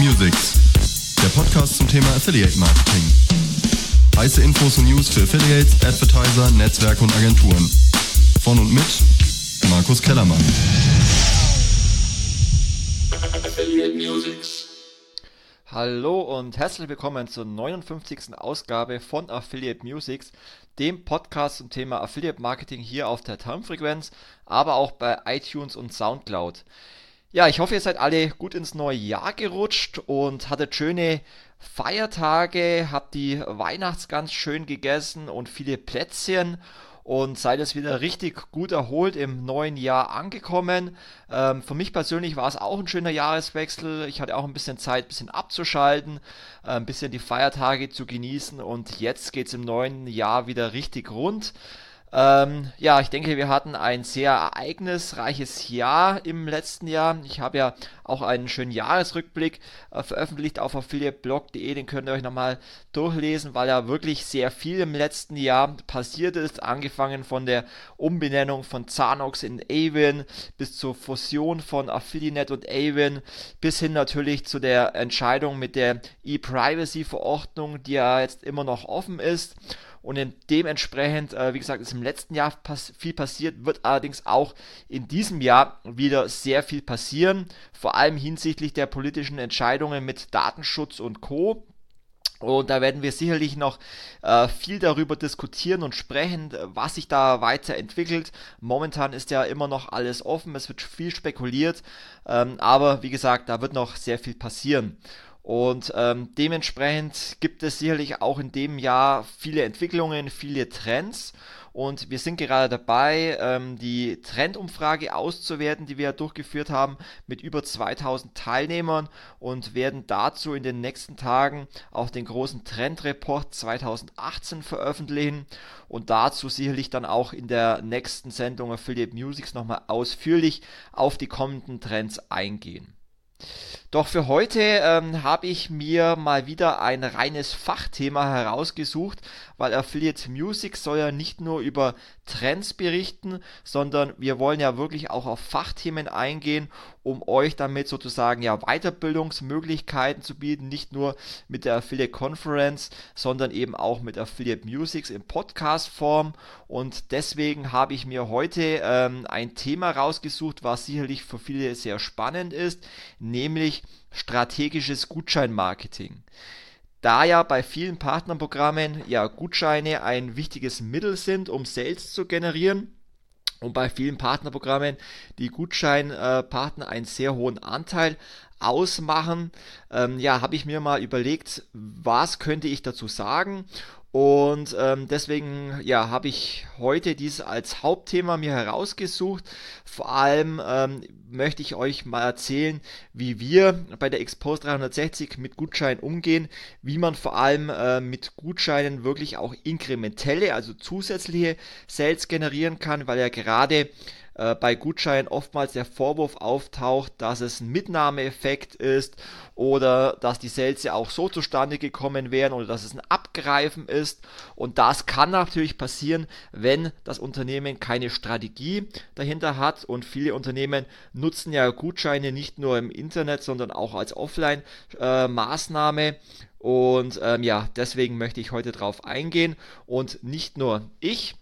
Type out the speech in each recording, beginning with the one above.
Musics, der Podcast zum Thema Affiliate Marketing. Heiße Infos und News für Affiliates, Advertiser, Netzwerke und Agenturen. Von und mit Markus Kellermann. Affiliate Musics. Hallo und herzlich willkommen zur 59. Ausgabe von Affiliate Musics, dem Podcast zum Thema Affiliate Marketing hier auf der Termfrequenz, aber auch bei iTunes und Soundcloud. Ja, ich hoffe, ihr seid alle gut ins neue Jahr gerutscht und hattet schöne Feiertage, habt die Weihnachtsgans schön gegessen und viele Plätzchen und seid jetzt wieder richtig gut erholt im neuen Jahr angekommen. Ähm, für mich persönlich war es auch ein schöner Jahreswechsel. Ich hatte auch ein bisschen Zeit, ein bisschen abzuschalten, äh, ein bisschen die Feiertage zu genießen und jetzt geht es im neuen Jahr wieder richtig rund. Ähm, ja, ich denke, wir hatten ein sehr ereignisreiches Jahr im letzten Jahr. Ich habe ja auch einen schönen Jahresrückblick äh, veröffentlicht auf affiliateblog.de, den könnt ihr euch nochmal durchlesen, weil ja wirklich sehr viel im letzten Jahr passiert ist, angefangen von der Umbenennung von Zanox in Avon bis zur Fusion von Affiliate und Avon bis hin natürlich zu der Entscheidung mit der E-Privacy-Verordnung, die ja jetzt immer noch offen ist. Und dementsprechend, äh, wie gesagt, ist im letzten Jahr pass viel passiert, wird allerdings auch in diesem Jahr wieder sehr viel passieren, vor allem hinsichtlich der politischen Entscheidungen mit Datenschutz und Co. Und da werden wir sicherlich noch äh, viel darüber diskutieren und sprechen, was sich da weiterentwickelt. Momentan ist ja immer noch alles offen, es wird viel spekuliert, ähm, aber wie gesagt, da wird noch sehr viel passieren. Und ähm, dementsprechend gibt es sicherlich auch in dem Jahr viele Entwicklungen, viele Trends. Und wir sind gerade dabei, ähm, die Trendumfrage auszuwerten, die wir durchgeführt haben mit über 2000 Teilnehmern und werden dazu in den nächsten Tagen auch den großen Trendreport 2018 veröffentlichen und dazu sicherlich dann auch in der nächsten Sendung Affiliate Musics nochmal ausführlich auf die kommenden Trends eingehen. Doch für heute ähm, habe ich mir mal wieder ein reines Fachthema herausgesucht, weil Affiliate Music soll ja nicht nur über Trends berichten, sondern wir wollen ja wirklich auch auf Fachthemen eingehen, um euch damit sozusagen ja Weiterbildungsmöglichkeiten zu bieten, nicht nur mit der Affiliate Conference, sondern eben auch mit Affiliate Music in Podcast-Form. Und deswegen habe ich mir heute ähm, ein Thema rausgesucht, was sicherlich für viele sehr spannend ist, nämlich strategisches Gutscheinmarketing. Da ja bei vielen Partnerprogrammen ja Gutscheine ein wichtiges Mittel sind, um Sales zu generieren, und bei vielen Partnerprogrammen die Gutscheinpartner einen sehr hohen Anteil ausmachen, ähm, ja, habe ich mir mal überlegt, was könnte ich dazu sagen und ähm, deswegen ja, habe ich heute dies als Hauptthema mir herausgesucht. Vor allem ähm, möchte ich euch mal erzählen, wie wir bei der Expose 360 mit Gutscheinen umgehen, wie man vor allem äh, mit Gutscheinen wirklich auch inkrementelle, also zusätzliche Sales generieren kann, weil ja gerade äh, bei Gutscheinen oftmals der Vorwurf auftaucht, dass es ein Mitnahmeeffekt ist oder dass die Sales ja auch so zustande gekommen wären oder dass es ein Abgreifen ist. Und das kann natürlich passieren, wenn das Unternehmen keine Strategie dahinter hat. Und viele Unternehmen nutzen ja Gutscheine nicht nur im Internet, sondern auch als Offline-Maßnahme. Äh, und ähm, ja, deswegen möchte ich heute drauf eingehen. Und nicht nur ich,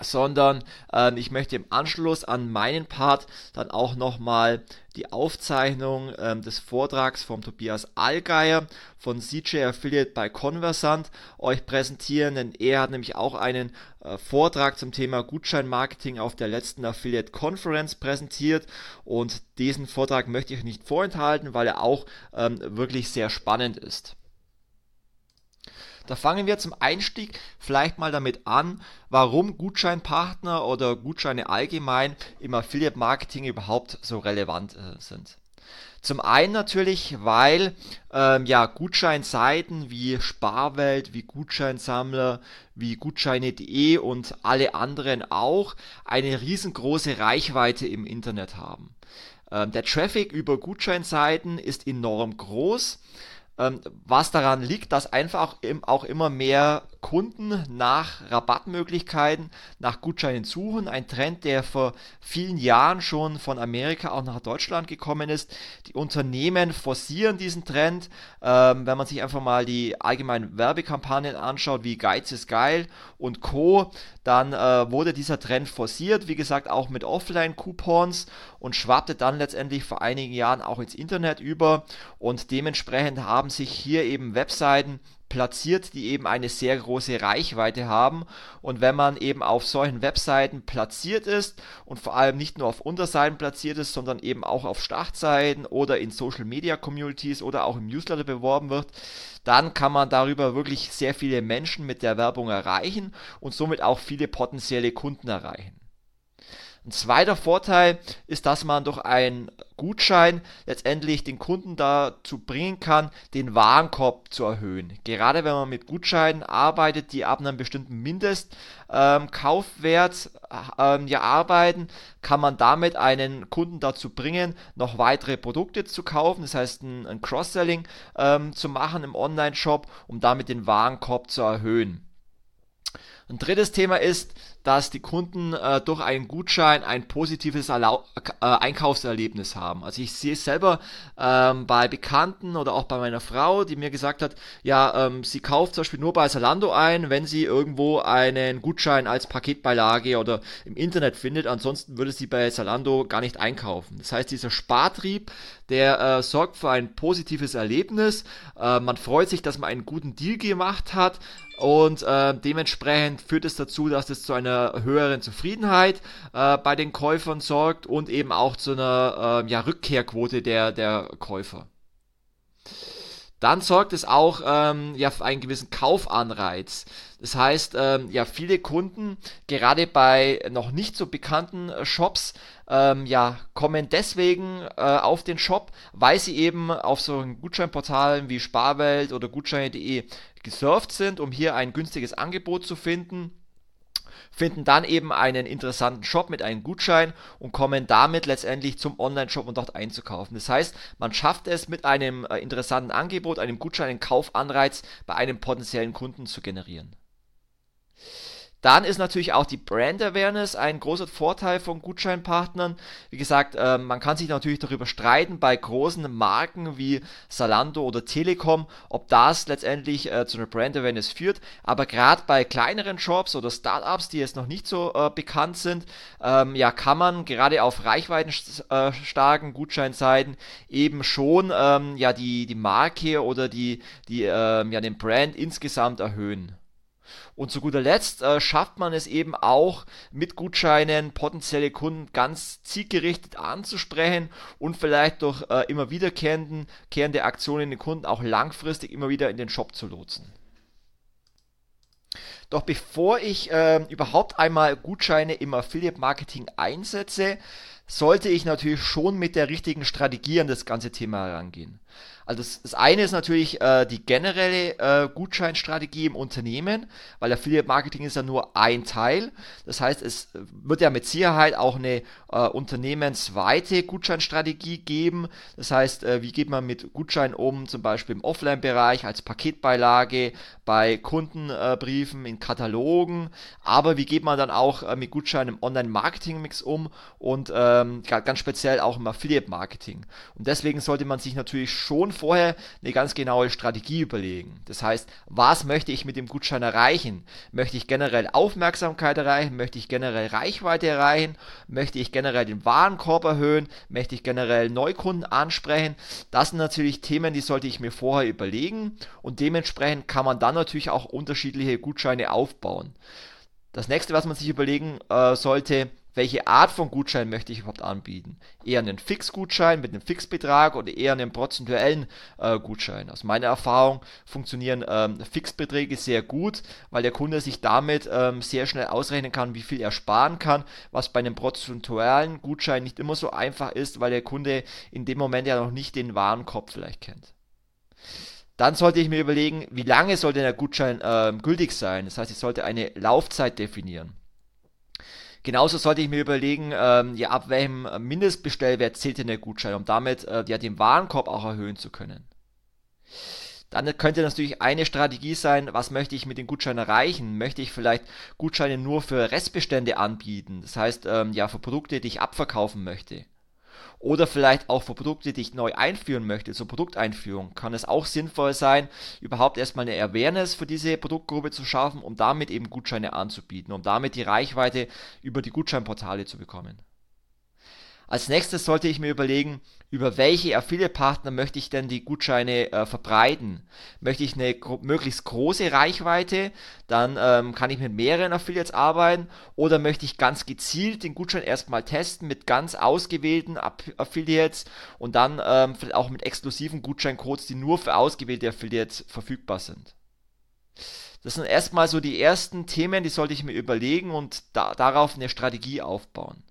sondern ähm, ich möchte im Anschluss an meinen Part dann auch nochmal die Aufzeichnung ähm, des Vortrags vom Tobias Allgeier von CJ Affiliate bei Conversant euch präsentieren, denn er hat nämlich auch einen äh, Vortrag zum Thema Gutscheinmarketing auf der letzten Affiliate Conference präsentiert und diesen Vortrag möchte ich nicht vorenthalten, weil er auch ähm, wirklich sehr spannend ist. Da fangen wir zum Einstieg vielleicht mal damit an, warum Gutscheinpartner oder Gutscheine allgemein im Affiliate Marketing überhaupt so relevant äh, sind. Zum einen natürlich, weil ähm, ja Gutscheinseiten wie Sparwelt, wie Gutscheinsammler, wie Gutscheine.de und alle anderen auch eine riesengroße Reichweite im Internet haben. Ähm, der Traffic über Gutscheinseiten ist enorm groß was daran liegt, dass einfach auch immer mehr Kunden nach Rabattmöglichkeiten, nach Gutscheinen suchen. Ein Trend, der vor vielen Jahren schon von Amerika auch nach Deutschland gekommen ist. Die Unternehmen forcieren diesen Trend. Ähm, wenn man sich einfach mal die allgemeinen Werbekampagnen anschaut, wie Geiz ist geil und Co., dann äh, wurde dieser Trend forciert. Wie gesagt, auch mit Offline-Coupons und schwappte dann letztendlich vor einigen Jahren auch ins Internet über. Und dementsprechend haben sich hier eben Webseiten platziert, die eben eine sehr große Reichweite haben. Und wenn man eben auf solchen Webseiten platziert ist und vor allem nicht nur auf Unterseiten platziert ist, sondern eben auch auf Startseiten oder in Social Media Communities oder auch im Newsletter beworben wird, dann kann man darüber wirklich sehr viele Menschen mit der Werbung erreichen und somit auch viele potenzielle Kunden erreichen. Ein zweiter Vorteil ist, dass man durch einen Gutschein letztendlich den Kunden dazu bringen kann, den Warenkorb zu erhöhen. Gerade wenn man mit Gutscheinen arbeitet, die ab einem bestimmten Mindestkaufwert ähm, ähm, arbeiten, kann man damit einen Kunden dazu bringen, noch weitere Produkte zu kaufen, das heißt ein, ein Cross-Selling ähm, zu machen im Online-Shop, um damit den Warenkorb zu erhöhen. Ein drittes Thema ist, dass die Kunden äh, durch einen Gutschein ein positives Erlau äh, Einkaufserlebnis haben. Also ich sehe es selber ähm, bei Bekannten oder auch bei meiner Frau, die mir gesagt hat, ja, ähm, sie kauft zum Beispiel nur bei Zalando ein, wenn sie irgendwo einen Gutschein als Paketbeilage oder im Internet findet. Ansonsten würde sie bei Zalando gar nicht einkaufen. Das heißt, dieser Spartrieb, der äh, sorgt für ein positives Erlebnis. Äh, man freut sich, dass man einen guten Deal gemacht hat und äh, dementsprechend führt es dazu, dass es zu einer höheren Zufriedenheit äh, bei den Käufern sorgt und eben auch zu einer äh, ja, Rückkehrquote der, der Käufer. Dann sorgt es auch ähm, ja, für einen gewissen Kaufanreiz. Das heißt, ähm, ja, viele Kunden, gerade bei noch nicht so bekannten äh, Shops, ähm, ja, kommen deswegen äh, auf den Shop, weil sie eben auf so Gutscheinportalen wie Sparwelt oder Gutscheine.de gesurft sind, um hier ein günstiges Angebot zu finden finden dann eben einen interessanten Shop mit einem Gutschein und kommen damit letztendlich zum Online-Shop und dort einzukaufen. Das heißt, man schafft es mit einem äh, interessanten Angebot, einem Gutschein, einen Kaufanreiz bei einem potenziellen Kunden zu generieren. Dann ist natürlich auch die Brand Awareness ein großer Vorteil von Gutscheinpartnern. Wie gesagt, äh, man kann sich natürlich darüber streiten bei großen Marken wie Salando oder Telekom, ob das letztendlich äh, zu einer Brand Awareness führt. Aber gerade bei kleineren Shops oder Startups, die jetzt noch nicht so äh, bekannt sind, ähm, ja, kann man gerade auf reichweitenstarken Gutscheinseiten eben schon ähm, ja, die, die Marke oder die, die, ähm, ja, den Brand insgesamt erhöhen. Und zu guter Letzt äh, schafft man es eben auch mit Gutscheinen potenzielle Kunden ganz zielgerichtet anzusprechen und vielleicht durch äh, immer wiederkehrende Aktionen den Kunden auch langfristig immer wieder in den Shop zu lotsen. Doch bevor ich äh, überhaupt einmal Gutscheine im Affiliate Marketing einsetze, sollte ich natürlich schon mit der richtigen Strategie an das ganze Thema herangehen. Also das, das eine ist natürlich äh, die generelle äh, Gutscheinstrategie im Unternehmen, weil Affiliate Marketing ist ja nur ein Teil. Das heißt, es wird ja mit Sicherheit auch eine äh, unternehmensweite Gutscheinstrategie geben. Das heißt, äh, wie geht man mit Gutscheinen um, zum Beispiel im Offline-Bereich als Paketbeilage, bei Kundenbriefen, in Katalogen. Aber wie geht man dann auch äh, mit Gutscheinen im Online-Marketing-Mix um und ähm, ganz speziell auch im Affiliate-Marketing. Und deswegen sollte man sich natürlich schon vorher eine ganz genaue Strategie überlegen. Das heißt, was möchte ich mit dem Gutschein erreichen? Möchte ich generell Aufmerksamkeit erreichen? Möchte ich generell Reichweite erreichen? Möchte ich generell den Warenkorb erhöhen? Möchte ich generell Neukunden ansprechen? Das sind natürlich Themen, die sollte ich mir vorher überlegen und dementsprechend kann man dann natürlich auch unterschiedliche Gutscheine aufbauen. Das nächste, was man sich überlegen äh, sollte, welche Art von Gutschein möchte ich überhaupt anbieten? Eher einen Fixgutschein mit einem Fixbetrag oder eher einen prozentuellen äh, Gutschein? Aus meiner Erfahrung funktionieren ähm, Fixbeträge sehr gut, weil der Kunde sich damit ähm, sehr schnell ausrechnen kann, wie viel er sparen kann, was bei einem prozentualen Gutschein nicht immer so einfach ist, weil der Kunde in dem Moment ja noch nicht den Warenkorb vielleicht kennt. Dann sollte ich mir überlegen, wie lange sollte der Gutschein äh, gültig sein. Das heißt, ich sollte eine Laufzeit definieren. Genauso sollte ich mir überlegen, ähm, ja, ab welchem Mindestbestellwert zählt denn der Gutschein, um damit äh, ja, den Warenkorb auch erhöhen zu können. Dann könnte natürlich eine Strategie sein, was möchte ich mit den Gutscheinen erreichen? Möchte ich vielleicht Gutscheine nur für Restbestände anbieten? Das heißt, ähm, ja, für Produkte, die ich abverkaufen möchte. Oder vielleicht auch für Produkte, die ich neu einführen möchte, zur Produkteinführung, kann es auch sinnvoll sein, überhaupt erstmal eine Awareness für diese Produktgruppe zu schaffen, um damit eben Gutscheine anzubieten, um damit die Reichweite über die Gutscheinportale zu bekommen. Als nächstes sollte ich mir überlegen, über welche Affiliate-Partner möchte ich denn die Gutscheine äh, verbreiten. Möchte ich eine gro möglichst große Reichweite, dann ähm, kann ich mit mehreren Affiliates arbeiten oder möchte ich ganz gezielt den Gutschein erstmal testen mit ganz ausgewählten App Affiliates und dann ähm, vielleicht auch mit exklusiven Gutscheincodes, die nur für ausgewählte Affiliates verfügbar sind. Das sind erstmal so die ersten Themen, die sollte ich mir überlegen und da, darauf eine Strategie aufbauen.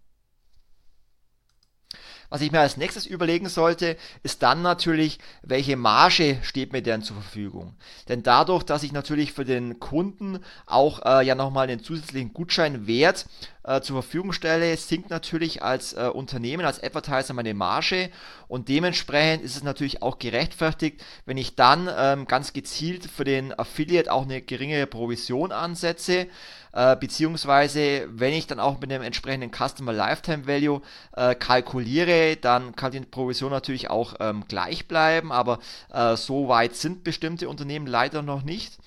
Was ich mir als nächstes überlegen sollte, ist dann natürlich, welche Marge steht mir denn zur Verfügung. Denn dadurch, dass ich natürlich für den Kunden auch äh, ja nochmal einen zusätzlichen Gutscheinwert äh, zur Verfügung stelle, sinkt natürlich als äh, Unternehmen, als Advertiser meine Marge. Und dementsprechend ist es natürlich auch gerechtfertigt, wenn ich dann ähm, ganz gezielt für den Affiliate auch eine geringere Provision ansetze, äh, beziehungsweise wenn ich dann auch mit dem entsprechenden Customer Lifetime Value äh, kalkuliere, dann kann die Provision natürlich auch ähm, gleich bleiben, aber äh, so weit sind bestimmte Unternehmen leider noch nicht.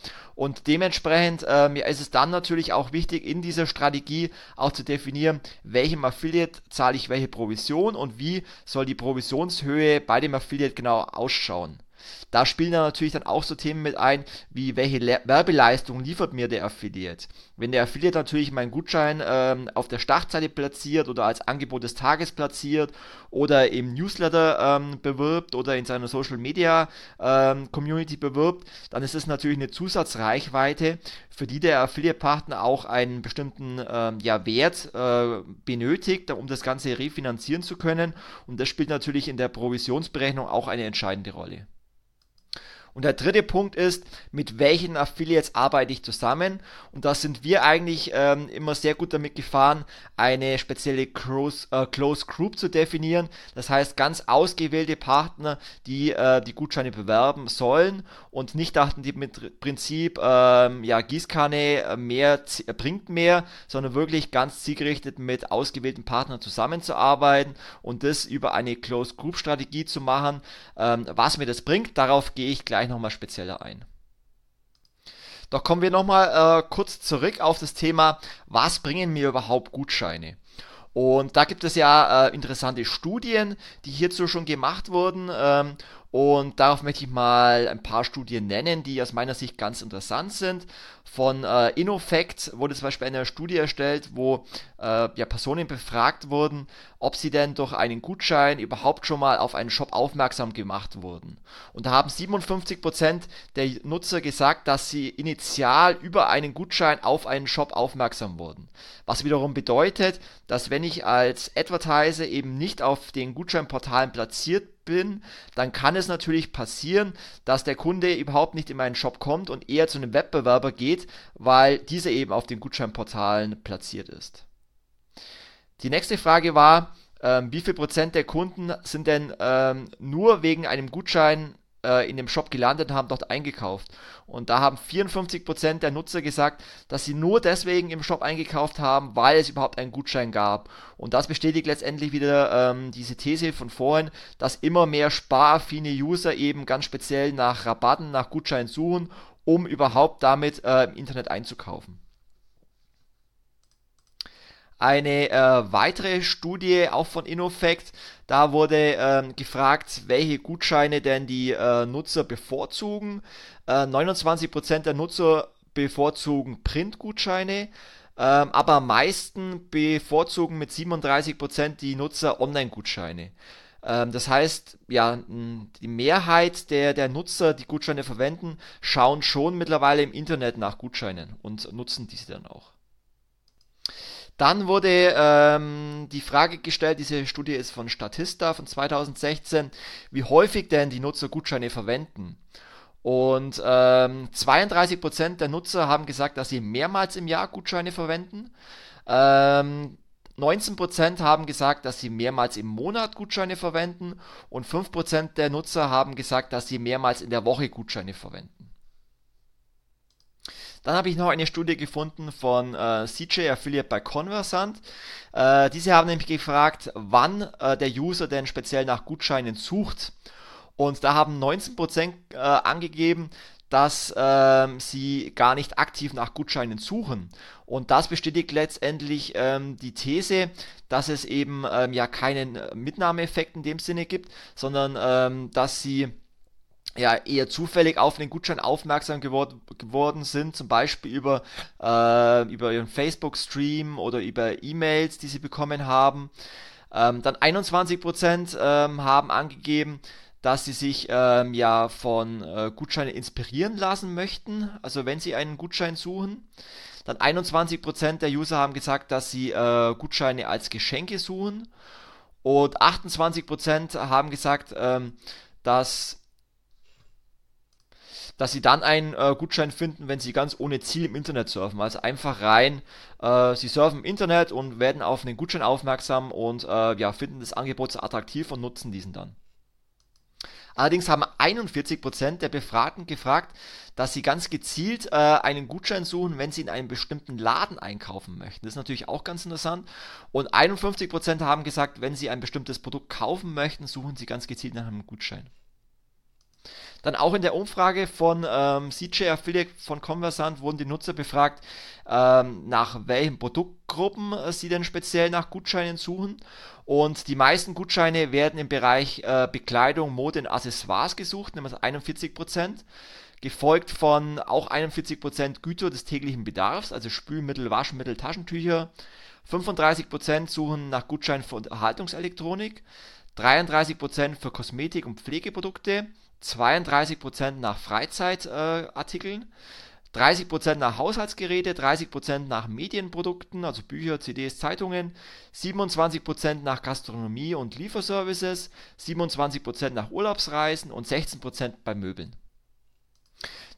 Und dementsprechend ähm, ja, ist es dann natürlich auch wichtig, in dieser Strategie auch zu definieren, welchem Affiliate zahle ich welche Provision und wie soll die Provisionshöhe bei dem Affiliate genau ausschauen. Da spielen dann natürlich dann auch so Themen mit ein, wie welche Le Werbeleistung liefert mir der Affiliate. Wenn der Affiliate natürlich meinen Gutschein ähm, auf der Startseite platziert oder als Angebot des Tages platziert oder im Newsletter ähm, bewirbt oder in seiner Social Media ähm, Community bewirbt, dann ist es natürlich eine Zusatzreichweite, für die der Affiliate-Partner auch einen bestimmten ähm, ja, Wert äh, benötigt, um das Ganze refinanzieren zu können. Und das spielt natürlich in der Provisionsberechnung auch eine entscheidende Rolle. Und der dritte Punkt ist, mit welchen Affiliates arbeite ich zusammen? Und da sind wir eigentlich ähm, immer sehr gut damit gefahren, eine spezielle Close, äh, Close Group zu definieren. Das heißt, ganz ausgewählte Partner, die äh, die Gutscheine bewerben sollen und nicht dachten, die mit Prinzip, ähm, ja, Gießkanne äh, mehr bringt mehr, sondern wirklich ganz zielgerichtet mit ausgewählten Partnern zusammenzuarbeiten und das über eine Close Group Strategie zu machen. Ähm, was mir das bringt, darauf gehe ich gleich gleich nochmal spezieller ein. Doch kommen wir nochmal äh, kurz zurück auf das Thema, was bringen mir überhaupt Gutscheine? Und da gibt es ja äh, interessante Studien, die hierzu schon gemacht wurden. Ähm, und darauf möchte ich mal ein paar Studien nennen, die aus meiner Sicht ganz interessant sind. Von äh, InnoFact wurde zum Beispiel eine Studie erstellt, wo äh, ja, Personen befragt wurden, ob sie denn durch einen Gutschein überhaupt schon mal auf einen Shop aufmerksam gemacht wurden. Und da haben 57% der Nutzer gesagt, dass sie initial über einen Gutschein auf einen Shop aufmerksam wurden. Was wiederum bedeutet, dass wenn ich als Advertiser eben nicht auf den Gutscheinportalen platziert bin, dann kann es natürlich passieren, dass der Kunde überhaupt nicht in meinen Shop kommt und eher zu einem Wettbewerber geht, weil dieser eben auf den Gutscheinportalen platziert ist. Die nächste Frage war, ähm, wie viel Prozent der Kunden sind denn ähm, nur wegen einem Gutschein äh, in dem Shop gelandet und haben dort eingekauft. Und da haben 54% der Nutzer gesagt, dass sie nur deswegen im Shop eingekauft haben, weil es überhaupt einen Gutschein gab. Und das bestätigt letztendlich wieder ähm, diese These von vorhin, dass immer mehr sparaffine User eben ganz speziell nach Rabatten, nach Gutscheinen suchen, um überhaupt damit äh, im Internet einzukaufen. Eine äh, weitere Studie, auch von InnoFact, da wurde ähm, gefragt, welche Gutscheine denn die äh, Nutzer bevorzugen. Äh, 29% der Nutzer bevorzugen Printgutscheine, ähm, aber am meisten bevorzugen mit 37% die Nutzer Online-Gutscheine. Ähm, das heißt, ja, die Mehrheit der, der Nutzer, die Gutscheine verwenden, schauen schon mittlerweile im Internet nach Gutscheinen und nutzen diese dann auch. Dann wurde ähm, die Frage gestellt, diese Studie ist von Statista von 2016, wie häufig denn die Nutzer Gutscheine verwenden. Und ähm, 32% der Nutzer haben gesagt, dass sie mehrmals im Jahr Gutscheine verwenden. Ähm, 19% haben gesagt, dass sie mehrmals im Monat Gutscheine verwenden und 5% der Nutzer haben gesagt, dass sie mehrmals in der Woche Gutscheine verwenden. Dann habe ich noch eine Studie gefunden von äh, CJ Affiliate bei Conversant. Äh, diese haben nämlich gefragt, wann äh, der User denn speziell nach Gutscheinen sucht. Und da haben 19% äh, angegeben, dass ähm, sie gar nicht aktiv nach Gutscheinen suchen. Und das bestätigt letztendlich ähm, die These, dass es eben ähm, ja keinen Mitnahmeeffekt in dem Sinne gibt, sondern ähm, dass sie ja eher zufällig auf den Gutschein aufmerksam geword geworden sind, zum Beispiel über, äh, über ihren Facebook-Stream oder über E-Mails, die sie bekommen haben. Ähm, dann 21% ähm, haben angegeben, dass sie sich ähm, ja von äh, Gutscheinen inspirieren lassen möchten, also wenn sie einen Gutschein suchen. Dann 21% der User haben gesagt, dass sie äh, Gutscheine als Geschenke suchen. Und 28% haben gesagt, ähm, dass, dass sie dann einen äh, Gutschein finden, wenn sie ganz ohne Ziel im Internet surfen. Also einfach rein, äh, sie surfen im Internet und werden auf einen Gutschein aufmerksam und äh, ja, finden das Angebot so attraktiv und nutzen diesen dann. Allerdings haben 41% der Befragten gefragt, dass sie ganz gezielt äh, einen Gutschein suchen, wenn sie in einem bestimmten Laden einkaufen möchten. Das ist natürlich auch ganz interessant. Und 51% haben gesagt, wenn sie ein bestimmtes Produkt kaufen möchten, suchen sie ganz gezielt nach einem Gutschein. Dann auch in der Umfrage von ähm, CJ Affiliate von Conversant wurden die Nutzer befragt, ähm, nach welchen Produktgruppen äh, sie denn speziell nach Gutscheinen suchen. Und die meisten Gutscheine werden im Bereich äh, Bekleidung, Mode und Accessoires gesucht, nämlich 41%, gefolgt von auch 41% Güter des täglichen Bedarfs, also Spülmittel, Waschmittel, Taschentücher. 35% suchen nach Gutscheinen für Unterhaltungselektronik, 33% für Kosmetik und Pflegeprodukte, 32% nach Freizeitartikeln, äh, 30% nach Haushaltsgeräte, 30% nach Medienprodukten, also Bücher, CDs, Zeitungen, 27% nach Gastronomie und Lieferservices, 27% nach Urlaubsreisen und 16% bei Möbeln.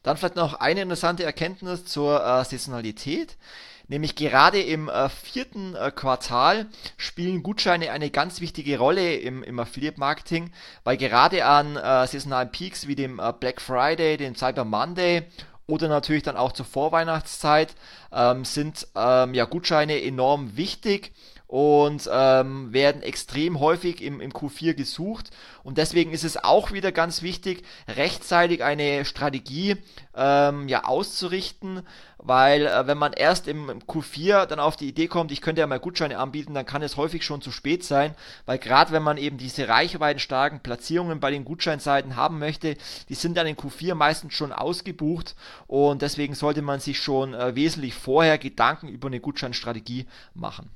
Dann vielleicht noch eine interessante Erkenntnis zur äh, Saisonalität. Nämlich gerade im äh, vierten äh, Quartal spielen Gutscheine eine ganz wichtige Rolle im, im Affiliate-Marketing, weil gerade an äh, saisonalen Peaks wie dem äh, Black Friday, dem Cyber Monday oder natürlich dann auch zur Vorweihnachtszeit ähm, sind ähm, ja Gutscheine enorm wichtig und ähm, werden extrem häufig im, im Q4 gesucht. Und deswegen ist es auch wieder ganz wichtig, rechtzeitig eine Strategie ähm, ja, auszurichten, weil äh, wenn man erst im, im, Q4 dann auf die Idee kommt, ich könnte ja mal Gutscheine anbieten, dann kann es häufig schon zu spät sein, weil gerade wenn man eben diese reichweitenstarken Platzierungen bei den Gutscheinseiten haben möchte, die sind dann in Q4 meistens schon ausgebucht und deswegen sollte man sich schon äh, wesentlich vorher Gedanken über eine Gutscheinstrategie machen.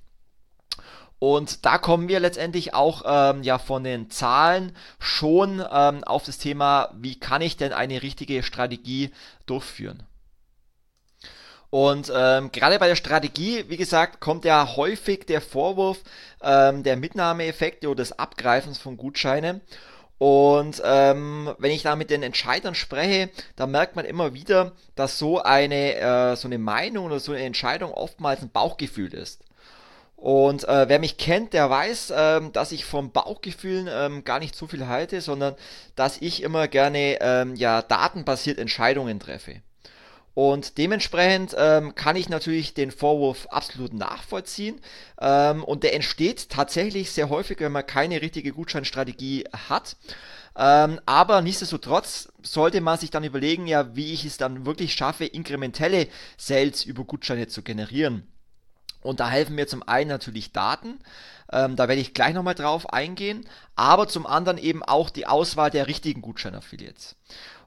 Und da kommen wir letztendlich auch ähm, ja von den Zahlen schon ähm, auf das Thema, wie kann ich denn eine richtige Strategie durchführen. Und ähm, gerade bei der Strategie, wie gesagt, kommt ja häufig der Vorwurf ähm, der Mitnahmeeffekte oder des Abgreifens von Gutscheinen. Und ähm, wenn ich da mit den Entscheidern spreche, da merkt man immer wieder, dass so eine, äh, so eine Meinung oder so eine Entscheidung oftmals ein Bauchgefühl ist. Und äh, wer mich kennt, der weiß, ähm, dass ich vom Bauchgefühlen ähm, gar nicht so viel halte, sondern dass ich immer gerne ähm, ja, datenbasiert Entscheidungen treffe. Und dementsprechend ähm, kann ich natürlich den Vorwurf absolut nachvollziehen. Ähm, und der entsteht tatsächlich sehr häufig, wenn man keine richtige Gutscheinstrategie hat. Ähm, aber nichtsdestotrotz sollte man sich dann überlegen, ja, wie ich es dann wirklich schaffe, inkrementelle Sales über Gutscheine zu generieren. Und da helfen mir zum einen natürlich Daten, ähm, da werde ich gleich nochmal drauf eingehen, aber zum anderen eben auch die Auswahl der richtigen Gutscheinaffiliates.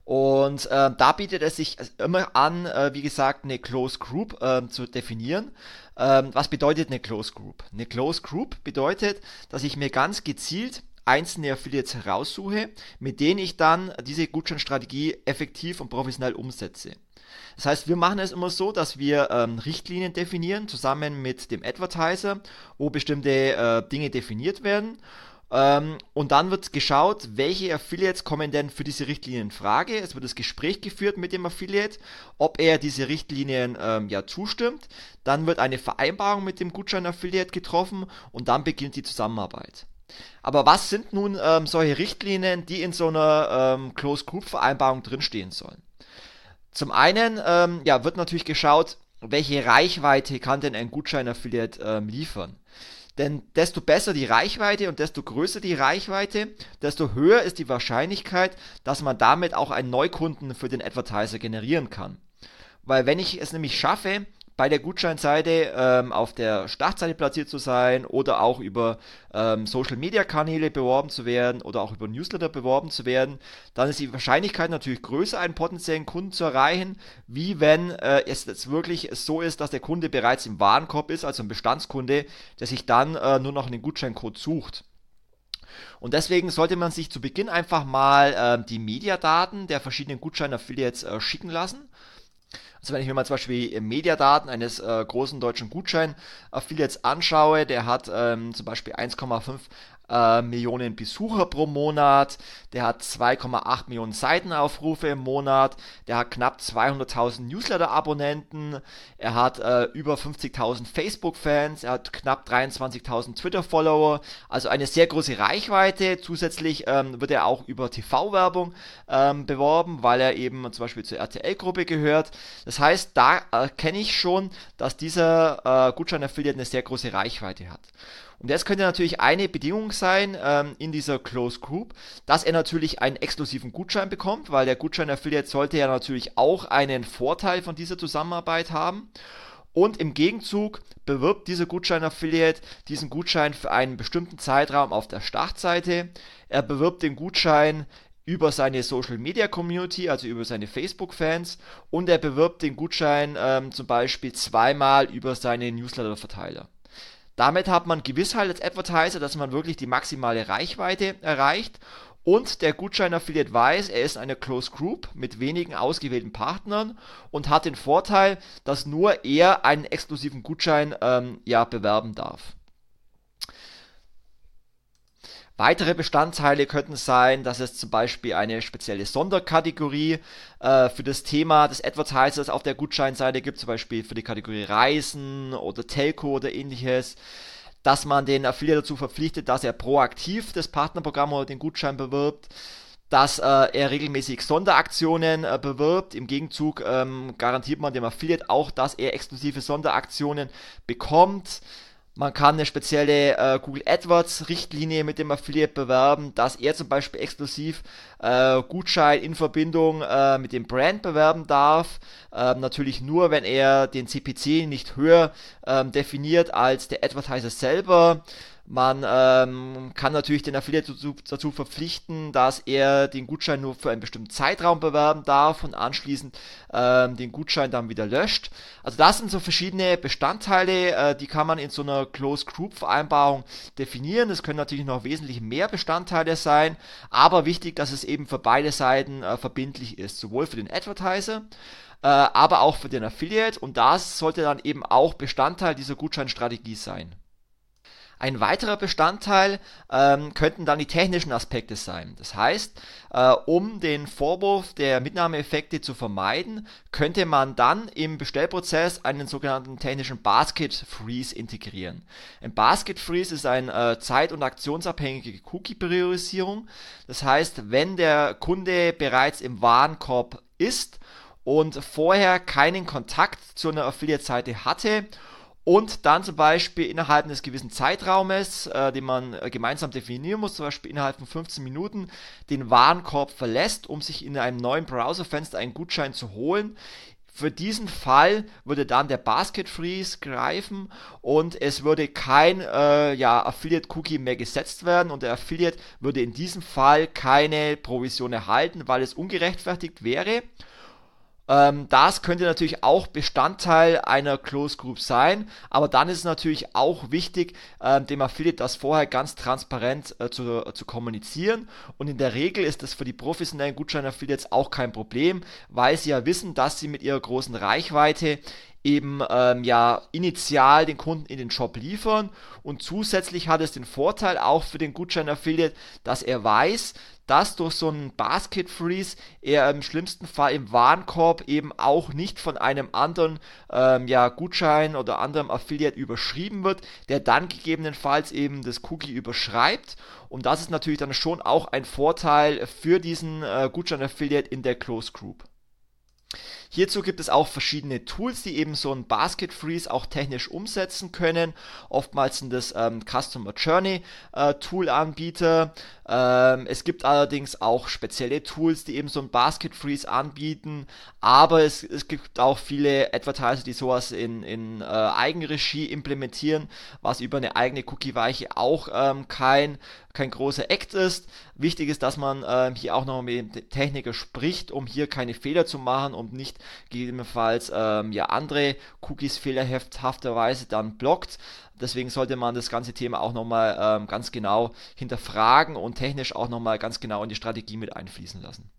Und äh, da bietet es sich immer an, äh, wie gesagt, eine Close Group äh, zu definieren. Ähm, was bedeutet eine Close Group? Eine Close Group bedeutet, dass ich mir ganz gezielt einzelne Affiliates heraussuche, mit denen ich dann diese Gutscheinstrategie effektiv und professionell umsetze. Das heißt, wir machen es immer so, dass wir ähm, Richtlinien definieren, zusammen mit dem Advertiser, wo bestimmte äh, Dinge definiert werden. Ähm, und dann wird geschaut, welche Affiliates kommen denn für diese Richtlinien in Frage. Es wird das Gespräch geführt mit dem Affiliate, ob er diese Richtlinien ähm, ja zustimmt. Dann wird eine Vereinbarung mit dem Gutschein-Affiliate getroffen und dann beginnt die Zusammenarbeit. Aber was sind nun ähm, solche Richtlinien, die in so einer ähm, Closed Group Vereinbarung drinstehen sollen? Zum einen ähm, ja, wird natürlich geschaut, welche Reichweite kann denn ein Gutschein-Affiliate ähm, liefern. Denn desto besser die Reichweite und desto größer die Reichweite, desto höher ist die Wahrscheinlichkeit, dass man damit auch einen Neukunden für den Advertiser generieren kann. Weil wenn ich es nämlich schaffe, bei der Gutscheinseite ähm, auf der Startseite platziert zu sein oder auch über ähm, Social Media Kanäle beworben zu werden oder auch über Newsletter beworben zu werden, dann ist die Wahrscheinlichkeit natürlich größer, einen potenziellen Kunden zu erreichen, wie wenn äh, es jetzt wirklich so ist, dass der Kunde bereits im Warenkorb ist, also ein Bestandskunde, der sich dann äh, nur noch einen Gutscheincode sucht. Und deswegen sollte man sich zu Beginn einfach mal äh, die Mediadaten der verschiedenen Gutschein-Affiliates äh, schicken lassen. Also wenn ich mir mal zum Beispiel Mediadaten eines äh, großen deutschen Gutschein-Affiliates anschaue, der hat ähm, zum Beispiel 1,5 äh, Millionen Besucher pro Monat, der hat 2,8 Millionen Seitenaufrufe im Monat, der hat knapp 200.000 Newsletter-Abonnenten, er hat äh, über 50.000 Facebook-Fans, er hat knapp 23.000 Twitter-Follower, also eine sehr große Reichweite. Zusätzlich ähm, wird er auch über TV-Werbung ähm, beworben, weil er eben zum Beispiel zur RTL-Gruppe gehört. Das heißt, da erkenne ich schon, dass dieser äh, Gutschein-Affiliate eine sehr große Reichweite hat. Und jetzt könnte natürlich eine Bedingung sein ähm, in dieser Closed Group, dass er natürlich einen exklusiven Gutschein bekommt, weil der Gutschein-Affiliate sollte ja natürlich auch einen Vorteil von dieser Zusammenarbeit haben. Und im Gegenzug bewirbt dieser Gutschein-Affiliate diesen Gutschein für einen bestimmten Zeitraum auf der Startseite. Er bewirbt den Gutschein über seine Social Media Community, also über seine Facebook-Fans, und er bewirbt den Gutschein ähm, zum Beispiel zweimal über seine Newsletter-Verteiler. Damit hat man Gewissheit als Advertiser, dass man wirklich die maximale Reichweite erreicht und der Gutschein-Affiliate weiß, er ist eine Closed Group mit wenigen ausgewählten Partnern und hat den Vorteil, dass nur er einen exklusiven Gutschein ähm, ja, bewerben darf. Weitere Bestandteile könnten sein, dass es zum Beispiel eine spezielle Sonderkategorie äh, für das Thema des Advertisers auf der Gutscheinseite gibt, zum Beispiel für die Kategorie Reisen oder Telco oder ähnliches. Dass man den Affiliate dazu verpflichtet, dass er proaktiv das Partnerprogramm oder den Gutschein bewirbt dass äh, er regelmäßig Sonderaktionen äh, bewirbt. Im Gegenzug ähm, garantiert man dem Affiliate auch, dass er exklusive Sonderaktionen bekommt. Man kann eine spezielle äh, Google AdWords Richtlinie mit dem Affiliate bewerben, dass er zum Beispiel exklusiv äh, Gutschein in Verbindung äh, mit dem Brand bewerben darf. Ähm, natürlich nur, wenn er den CPC nicht höher ähm, definiert als der Advertiser selber. Man ähm, kann natürlich den Affiliate dazu, dazu, verpflichten, dass er den Gutschein nur für einen bestimmten Zeitraum bewerben darf und anschließend ähm, den Gutschein dann wieder löscht. Also das sind so verschiedene Bestandteile, äh, die kann man in so einer Closed Group Vereinbarung definieren. Es können natürlich noch wesentlich mehr Bestandteile sein, aber wichtig, dass es eben für beide Seiten äh, verbindlich ist, sowohl für den Advertiser äh, aber auch für den Affiliate und das sollte dann eben auch Bestandteil dieser Gutscheinstrategie sein. Ein weiterer Bestandteil ähm, könnten dann die technischen Aspekte sein. Das heißt, äh, um den Vorwurf der Mitnahmeeffekte zu vermeiden, könnte man dann im Bestellprozess einen sogenannten technischen Basket Freeze integrieren. Ein Basket Freeze ist eine äh, zeit- und aktionsabhängige Cookie-Priorisierung. Das heißt, wenn der Kunde bereits im Warenkorb ist und vorher keinen Kontakt zu einer Affiliate-Seite hatte und dann zum Beispiel innerhalb eines gewissen Zeitraumes, äh, den man äh, gemeinsam definieren muss, zum Beispiel innerhalb von 15 Minuten, den Warenkorb verlässt, um sich in einem neuen Browserfenster einen Gutschein zu holen. Für diesen Fall würde dann der Basket Freeze greifen und es würde kein äh, ja, Affiliate Cookie mehr gesetzt werden und der Affiliate würde in diesem Fall keine Provision erhalten, weil es ungerechtfertigt wäre. Ähm, das könnte natürlich auch Bestandteil einer Closed Group sein, aber dann ist es natürlich auch wichtig, äh, dem Affiliate das vorher ganz transparent äh, zu, äh, zu kommunizieren. Und in der Regel ist das für die professionellen Gutschein-Affiliates auch kein Problem, weil sie ja wissen, dass sie mit ihrer großen Reichweite eben ähm, ja initial den Kunden in den Shop liefern und zusätzlich hat es den Vorteil auch für den Gutschein-Affiliate, dass er weiß, dass durch so einen Basket Freeze er im schlimmsten Fall im Warenkorb eben auch nicht von einem anderen ähm, ja, Gutschein oder anderem Affiliate überschrieben wird, der dann gegebenenfalls eben das Cookie überschreibt. Und das ist natürlich dann schon auch ein Vorteil für diesen äh, Gutschein-Affiliate in der Close Group. Hierzu gibt es auch verschiedene Tools, die eben so ein Basket Freeze auch technisch umsetzen können. Oftmals sind das ähm, Customer Journey äh, Tool Anbieter. Ähm, es gibt allerdings auch spezielle Tools, die eben so ein Basket Freeze anbieten. Aber es, es gibt auch viele Advertiser, die sowas in, in äh, Eigenregie implementieren, was über eine eigene Cookie-Weiche auch ähm, kein kein großer Act ist. Wichtig ist, dass man ähm, hier auch noch mit dem Techniker spricht, um hier keine Fehler zu machen und nicht gegebenenfalls ähm, ja andere Cookies fehlerhafterweise dann blockt. Deswegen sollte man das ganze Thema auch nochmal ähm, ganz genau hinterfragen und technisch auch nochmal ganz genau in die Strategie mit einfließen lassen.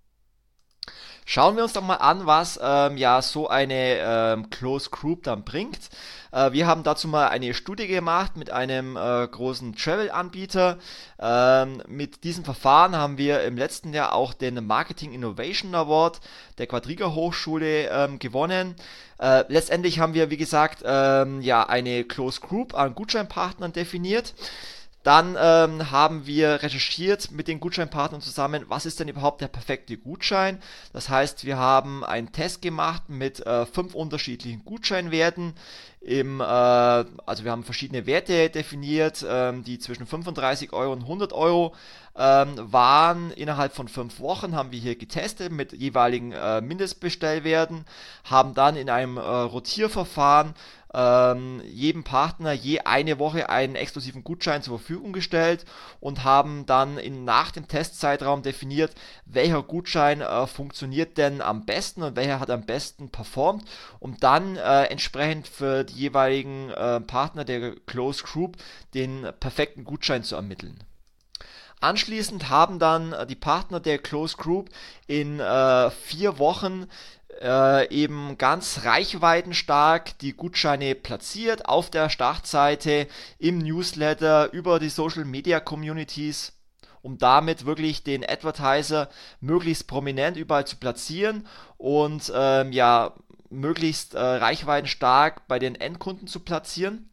Schauen wir uns doch mal an, was ähm, ja so eine ähm, Close Group dann bringt. Äh, wir haben dazu mal eine Studie gemacht mit einem äh, großen Travel-Anbieter. Ähm, mit diesem Verfahren haben wir im letzten Jahr auch den Marketing Innovation Award der Quadriga Hochschule ähm, gewonnen. Äh, letztendlich haben wir, wie gesagt, ähm, ja eine Close Group an Gutscheinpartnern definiert. Dann ähm, haben wir recherchiert mit den Gutscheinpartnern zusammen, was ist denn überhaupt der perfekte Gutschein. Das heißt, wir haben einen Test gemacht mit äh, fünf unterschiedlichen Gutscheinwerten. Im, äh, also wir haben verschiedene Werte definiert, ähm, die zwischen 35 Euro und 100 Euro ähm, waren. Innerhalb von fünf Wochen haben wir hier getestet mit jeweiligen äh, Mindestbestellwerten, haben dann in einem äh, Rotierverfahren ähm, jedem Partner je eine Woche einen exklusiven Gutschein zur Verfügung gestellt und haben dann in, nach dem Testzeitraum definiert, welcher Gutschein äh, funktioniert denn am besten und welcher hat am besten performt, um dann äh, entsprechend für die jeweiligen äh, Partner der Close Group den perfekten Gutschein zu ermitteln. Anschließend haben dann die Partner der Close Group in äh, vier Wochen äh, eben ganz reichweitenstark die Gutscheine platziert auf der Startseite, im Newsletter, über die Social Media Communities um damit wirklich den Advertiser möglichst prominent überall zu platzieren und ähm, ja möglichst äh, reichweitenstark bei den Endkunden zu platzieren.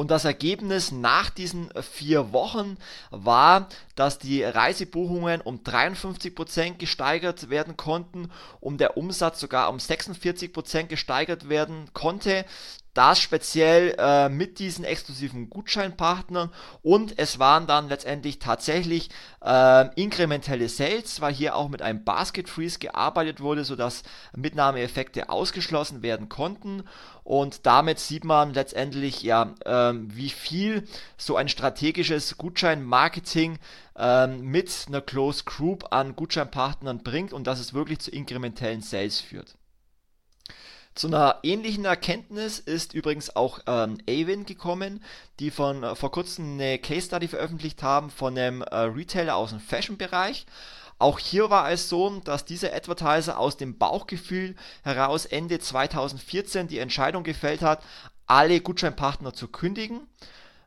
Und das Ergebnis nach diesen vier Wochen war, dass die Reisebuchungen um 53% gesteigert werden konnten, und der Umsatz sogar um 46% gesteigert werden konnte das speziell äh, mit diesen exklusiven Gutscheinpartnern und es waren dann letztendlich tatsächlich äh, inkrementelle Sales, weil hier auch mit einem Basket Freeze gearbeitet wurde, sodass Mitnahmeeffekte ausgeschlossen werden konnten und damit sieht man letztendlich ja, äh, wie viel so ein strategisches Gutscheinmarketing ähm, mit einer Close Group an Gutscheinpartnern bringt und dass es wirklich zu inkrementellen Sales führt. Zu einer ähnlichen Erkenntnis ist übrigens auch ähm, Avin gekommen, die von äh, vor kurzem eine Case Study veröffentlicht haben von einem äh, Retailer aus dem Fashion-Bereich. Auch hier war es so, dass dieser Advertiser aus dem Bauchgefühl heraus Ende 2014 die Entscheidung gefällt hat, alle Gutscheinpartner zu kündigen,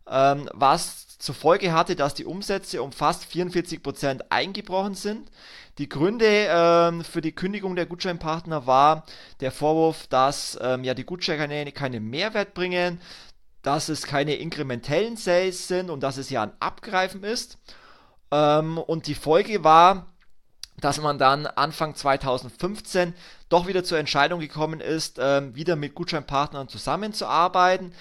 ähm, was zur Folge hatte, dass die Umsätze um fast 44% eingebrochen sind. Die Gründe ähm, für die Kündigung der Gutscheinpartner war der Vorwurf, dass ähm, ja die Gutscheine keinen Mehrwert bringen, dass es keine inkrementellen Sales sind und dass es ja ein Abgreifen ist. Ähm, und die Folge war, dass man dann Anfang 2015 doch wieder zur Entscheidung gekommen ist, ähm, wieder mit Gutscheinpartnern zusammenzuarbeiten.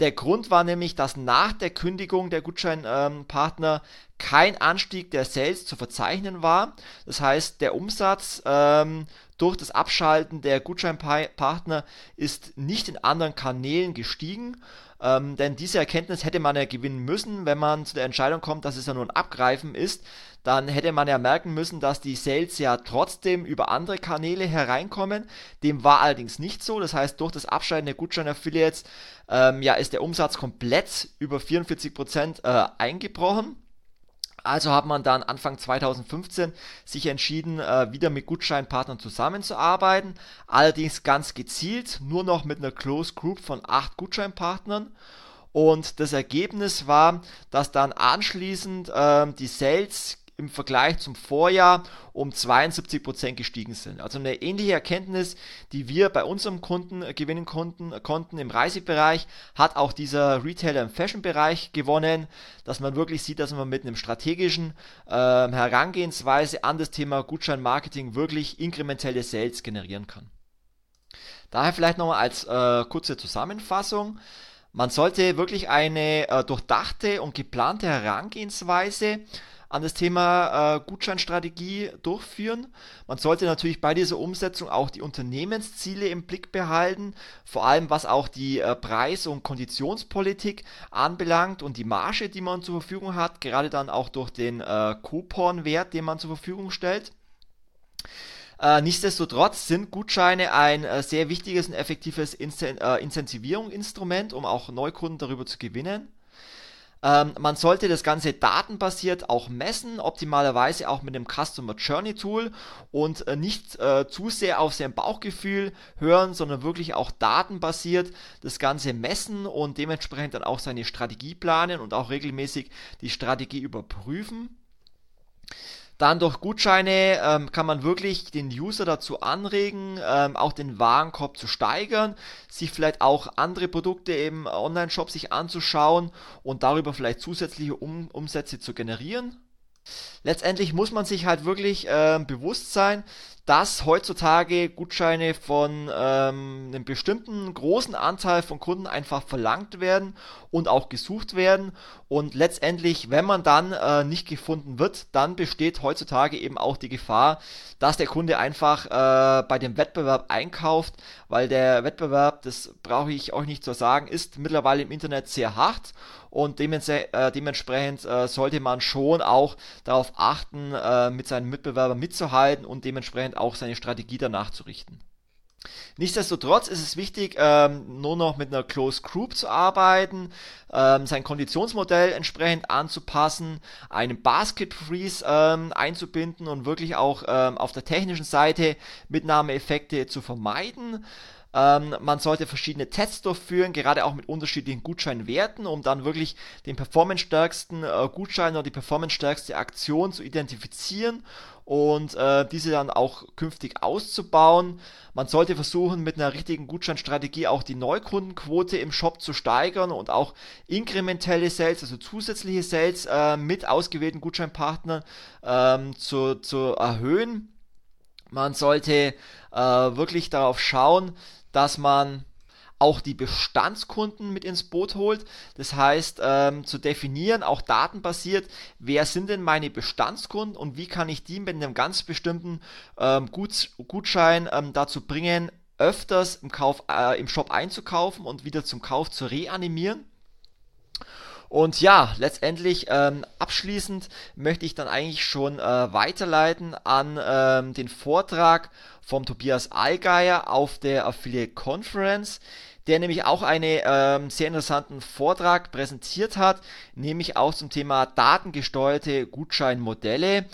Der Grund war nämlich, dass nach der Kündigung der Gutscheinpartner kein Anstieg der Sales zu verzeichnen war. Das heißt, der Umsatz ähm, durch das Abschalten der Gutscheinpartner ist nicht in anderen Kanälen gestiegen. Ähm, denn diese Erkenntnis hätte man ja gewinnen müssen, wenn man zu der Entscheidung kommt, dass es ja nur ein Abgreifen ist. Dann hätte man ja merken müssen, dass die Sales ja trotzdem über andere Kanäle hereinkommen. Dem war allerdings nicht so. Das heißt, durch das Abschalten der Gutschein-Affiliates ähm, ja, ist der Umsatz komplett über 44% äh, eingebrochen. Also hat man dann Anfang 2015 sich entschieden, äh, wieder mit Gutscheinpartnern zusammenzuarbeiten. Allerdings ganz gezielt, nur noch mit einer Close Group von acht Gutscheinpartnern. Und das Ergebnis war, dass dann anschließend äh, die Sales im Vergleich zum Vorjahr um 72% gestiegen sind. Also eine ähnliche Erkenntnis, die wir bei unserem Kunden gewinnen konnten, konnten im Reisebereich, hat auch dieser Retailer im Fashion-Bereich gewonnen, dass man wirklich sieht, dass man mit einem strategischen äh, Herangehensweise an das Thema Gutscheinmarketing wirklich inkrementelle Sales generieren kann. Daher vielleicht nochmal als äh, kurze Zusammenfassung. Man sollte wirklich eine äh, durchdachte und geplante Herangehensweise an das Thema äh, Gutscheinstrategie durchführen. Man sollte natürlich bei dieser Umsetzung auch die Unternehmensziele im Blick behalten, vor allem was auch die äh, Preis- und Konditionspolitik anbelangt und die Marge, die man zur Verfügung hat, gerade dann auch durch den äh, Couponwert, den man zur Verfügung stellt. Äh, nichtsdestotrotz sind Gutscheine ein äh, sehr wichtiges und effektives Inzen äh, Incentivierungsinstrument, um auch Neukunden darüber zu gewinnen. Ähm, man sollte das Ganze datenbasiert auch messen, optimalerweise auch mit dem Customer Journey Tool und äh, nicht äh, zu sehr auf sein Bauchgefühl hören, sondern wirklich auch datenbasiert das Ganze messen und dementsprechend dann auch seine Strategie planen und auch regelmäßig die Strategie überprüfen. Dann durch Gutscheine ähm, kann man wirklich den User dazu anregen, ähm, auch den Warenkorb zu steigern, sich vielleicht auch andere Produkte im Online-Shop sich anzuschauen und darüber vielleicht zusätzliche um Umsätze zu generieren. Letztendlich muss man sich halt wirklich äh, bewusst sein, dass heutzutage Gutscheine von ähm, einem bestimmten großen Anteil von Kunden einfach verlangt werden und auch gesucht werden. Und letztendlich, wenn man dann äh, nicht gefunden wird, dann besteht heutzutage eben auch die Gefahr, dass der Kunde einfach äh, bei dem Wettbewerb einkauft, weil der Wettbewerb, das brauche ich euch nicht zu sagen, ist mittlerweile im Internet sehr hart und äh, dementsprechend äh, sollte man schon auch darauf achten, äh, mit seinen Mitbewerbern mitzuhalten und dementsprechend auch seine Strategie danach zu richten. Nichtsdestotrotz ist es wichtig, ähm, nur noch mit einer Close Group zu arbeiten, ähm, sein Konditionsmodell entsprechend anzupassen, einen Basket Freeze ähm, einzubinden und wirklich auch ähm, auf der technischen Seite Mitnahmeeffekte zu vermeiden. Ähm, man sollte verschiedene Tests durchführen, gerade auch mit unterschiedlichen Gutscheinwerten, um dann wirklich den performance-stärksten äh, Gutschein oder die performance-stärkste Aktion zu identifizieren und äh, diese dann auch künftig auszubauen. Man sollte versuchen, mit einer richtigen Gutscheinstrategie auch die Neukundenquote im Shop zu steigern und auch inkrementelle Sales, also zusätzliche Sales äh, mit ausgewählten Gutscheinpartnern ähm, zu, zu erhöhen. Man sollte äh, wirklich darauf schauen, dass man auch die Bestandskunden mit ins Boot holt. Das heißt, ähm, zu definieren, auch datenbasiert, wer sind denn meine Bestandskunden und wie kann ich die mit einem ganz bestimmten ähm, Gut, Gutschein ähm, dazu bringen, öfters im, Kauf, äh, im Shop einzukaufen und wieder zum Kauf zu reanimieren. Und ja, letztendlich ähm, abschließend möchte ich dann eigentlich schon äh, weiterleiten an ähm, den Vortrag vom Tobias Allgeier auf der Affiliate Conference, der nämlich auch einen ähm, sehr interessanten Vortrag präsentiert hat, nämlich auch zum Thema datengesteuerte Gutscheinmodelle.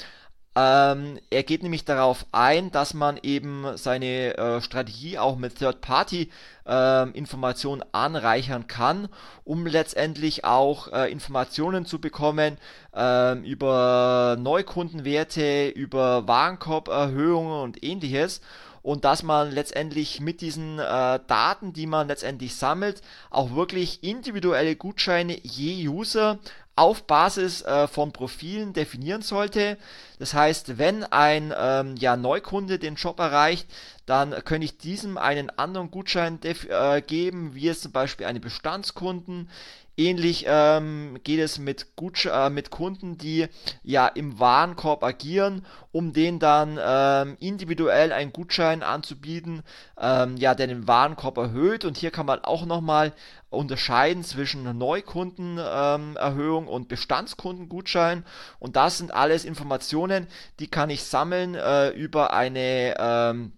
Ähm, er geht nämlich darauf ein, dass man eben seine äh, Strategie auch mit Third-Party-Informationen äh, anreichern kann, um letztendlich auch äh, Informationen zu bekommen ähm, über Neukundenwerte, über Warenkorberhöhungen und ähnliches und dass man letztendlich mit diesen äh, Daten, die man letztendlich sammelt, auch wirklich individuelle Gutscheine je User auf Basis äh, von Profilen definieren sollte. Das heißt, wenn ein ähm, ja, Neukunde den Job erreicht, dann könnte ich diesem einen anderen Gutschein äh, geben, wie es zum Beispiel einen Bestandskunden. Ähnlich ähm, geht es mit, Gutsch äh, mit Kunden, die ja im Warenkorb agieren, um denen dann ähm, individuell einen Gutschein anzubieten, ähm, ja, der den Warenkorb erhöht. Und hier kann man auch nochmal unterscheiden zwischen Neukundenerhöhung ähm, und Bestandskundengutschein. Und das sind alles Informationen, die kann ich sammeln äh, über eine ähm,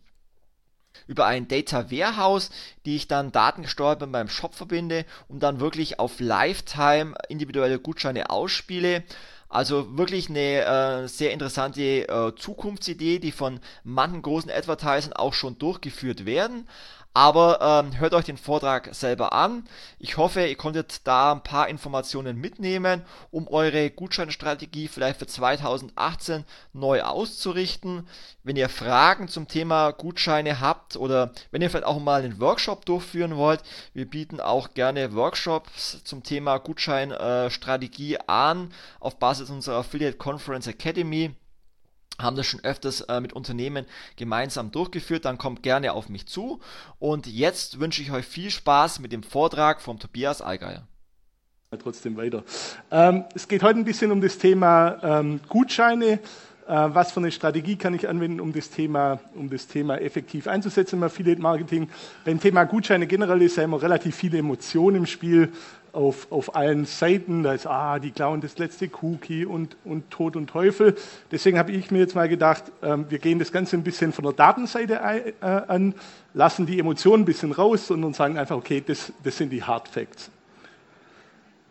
über ein Data Warehouse, die ich dann datengesteuert mit meinem Shop verbinde und dann wirklich auf Lifetime individuelle Gutscheine ausspiele. Also wirklich eine äh, sehr interessante äh, Zukunftsidee, die von manchen großen Advertisern auch schon durchgeführt werden. Aber ähm, hört euch den Vortrag selber an. Ich hoffe, ihr konntet da ein paar Informationen mitnehmen, um eure Gutscheinstrategie vielleicht für 2018 neu auszurichten. Wenn ihr Fragen zum Thema Gutscheine habt oder wenn ihr vielleicht auch mal einen Workshop durchführen wollt, wir bieten auch gerne Workshops zum Thema Gutscheinstrategie äh, an auf Basis unserer Affiliate Conference Academy haben das schon öfters äh, mit Unternehmen gemeinsam durchgeführt, dann kommt gerne auf mich zu. Und jetzt wünsche ich euch viel Spaß mit dem Vortrag von Tobias Allgeier. Trotzdem weiter. Ähm, es geht heute ein bisschen um das Thema ähm, Gutscheine. Äh, was für eine Strategie kann ich anwenden, um das Thema, um das Thema effektiv einzusetzen im Affiliate Marketing? Beim Thema Gutscheine generell ist ja immer relativ viele Emotionen im Spiel auf, auf allen Seiten. Da ist, ah, die klauen das letzte Cookie und, und Tod und Teufel. Deswegen habe ich mir jetzt mal gedacht, ähm, wir gehen das Ganze ein bisschen von der Datenseite ein, äh, an, lassen die Emotionen ein bisschen raus und sagen einfach, okay, das, das sind die Hard Facts.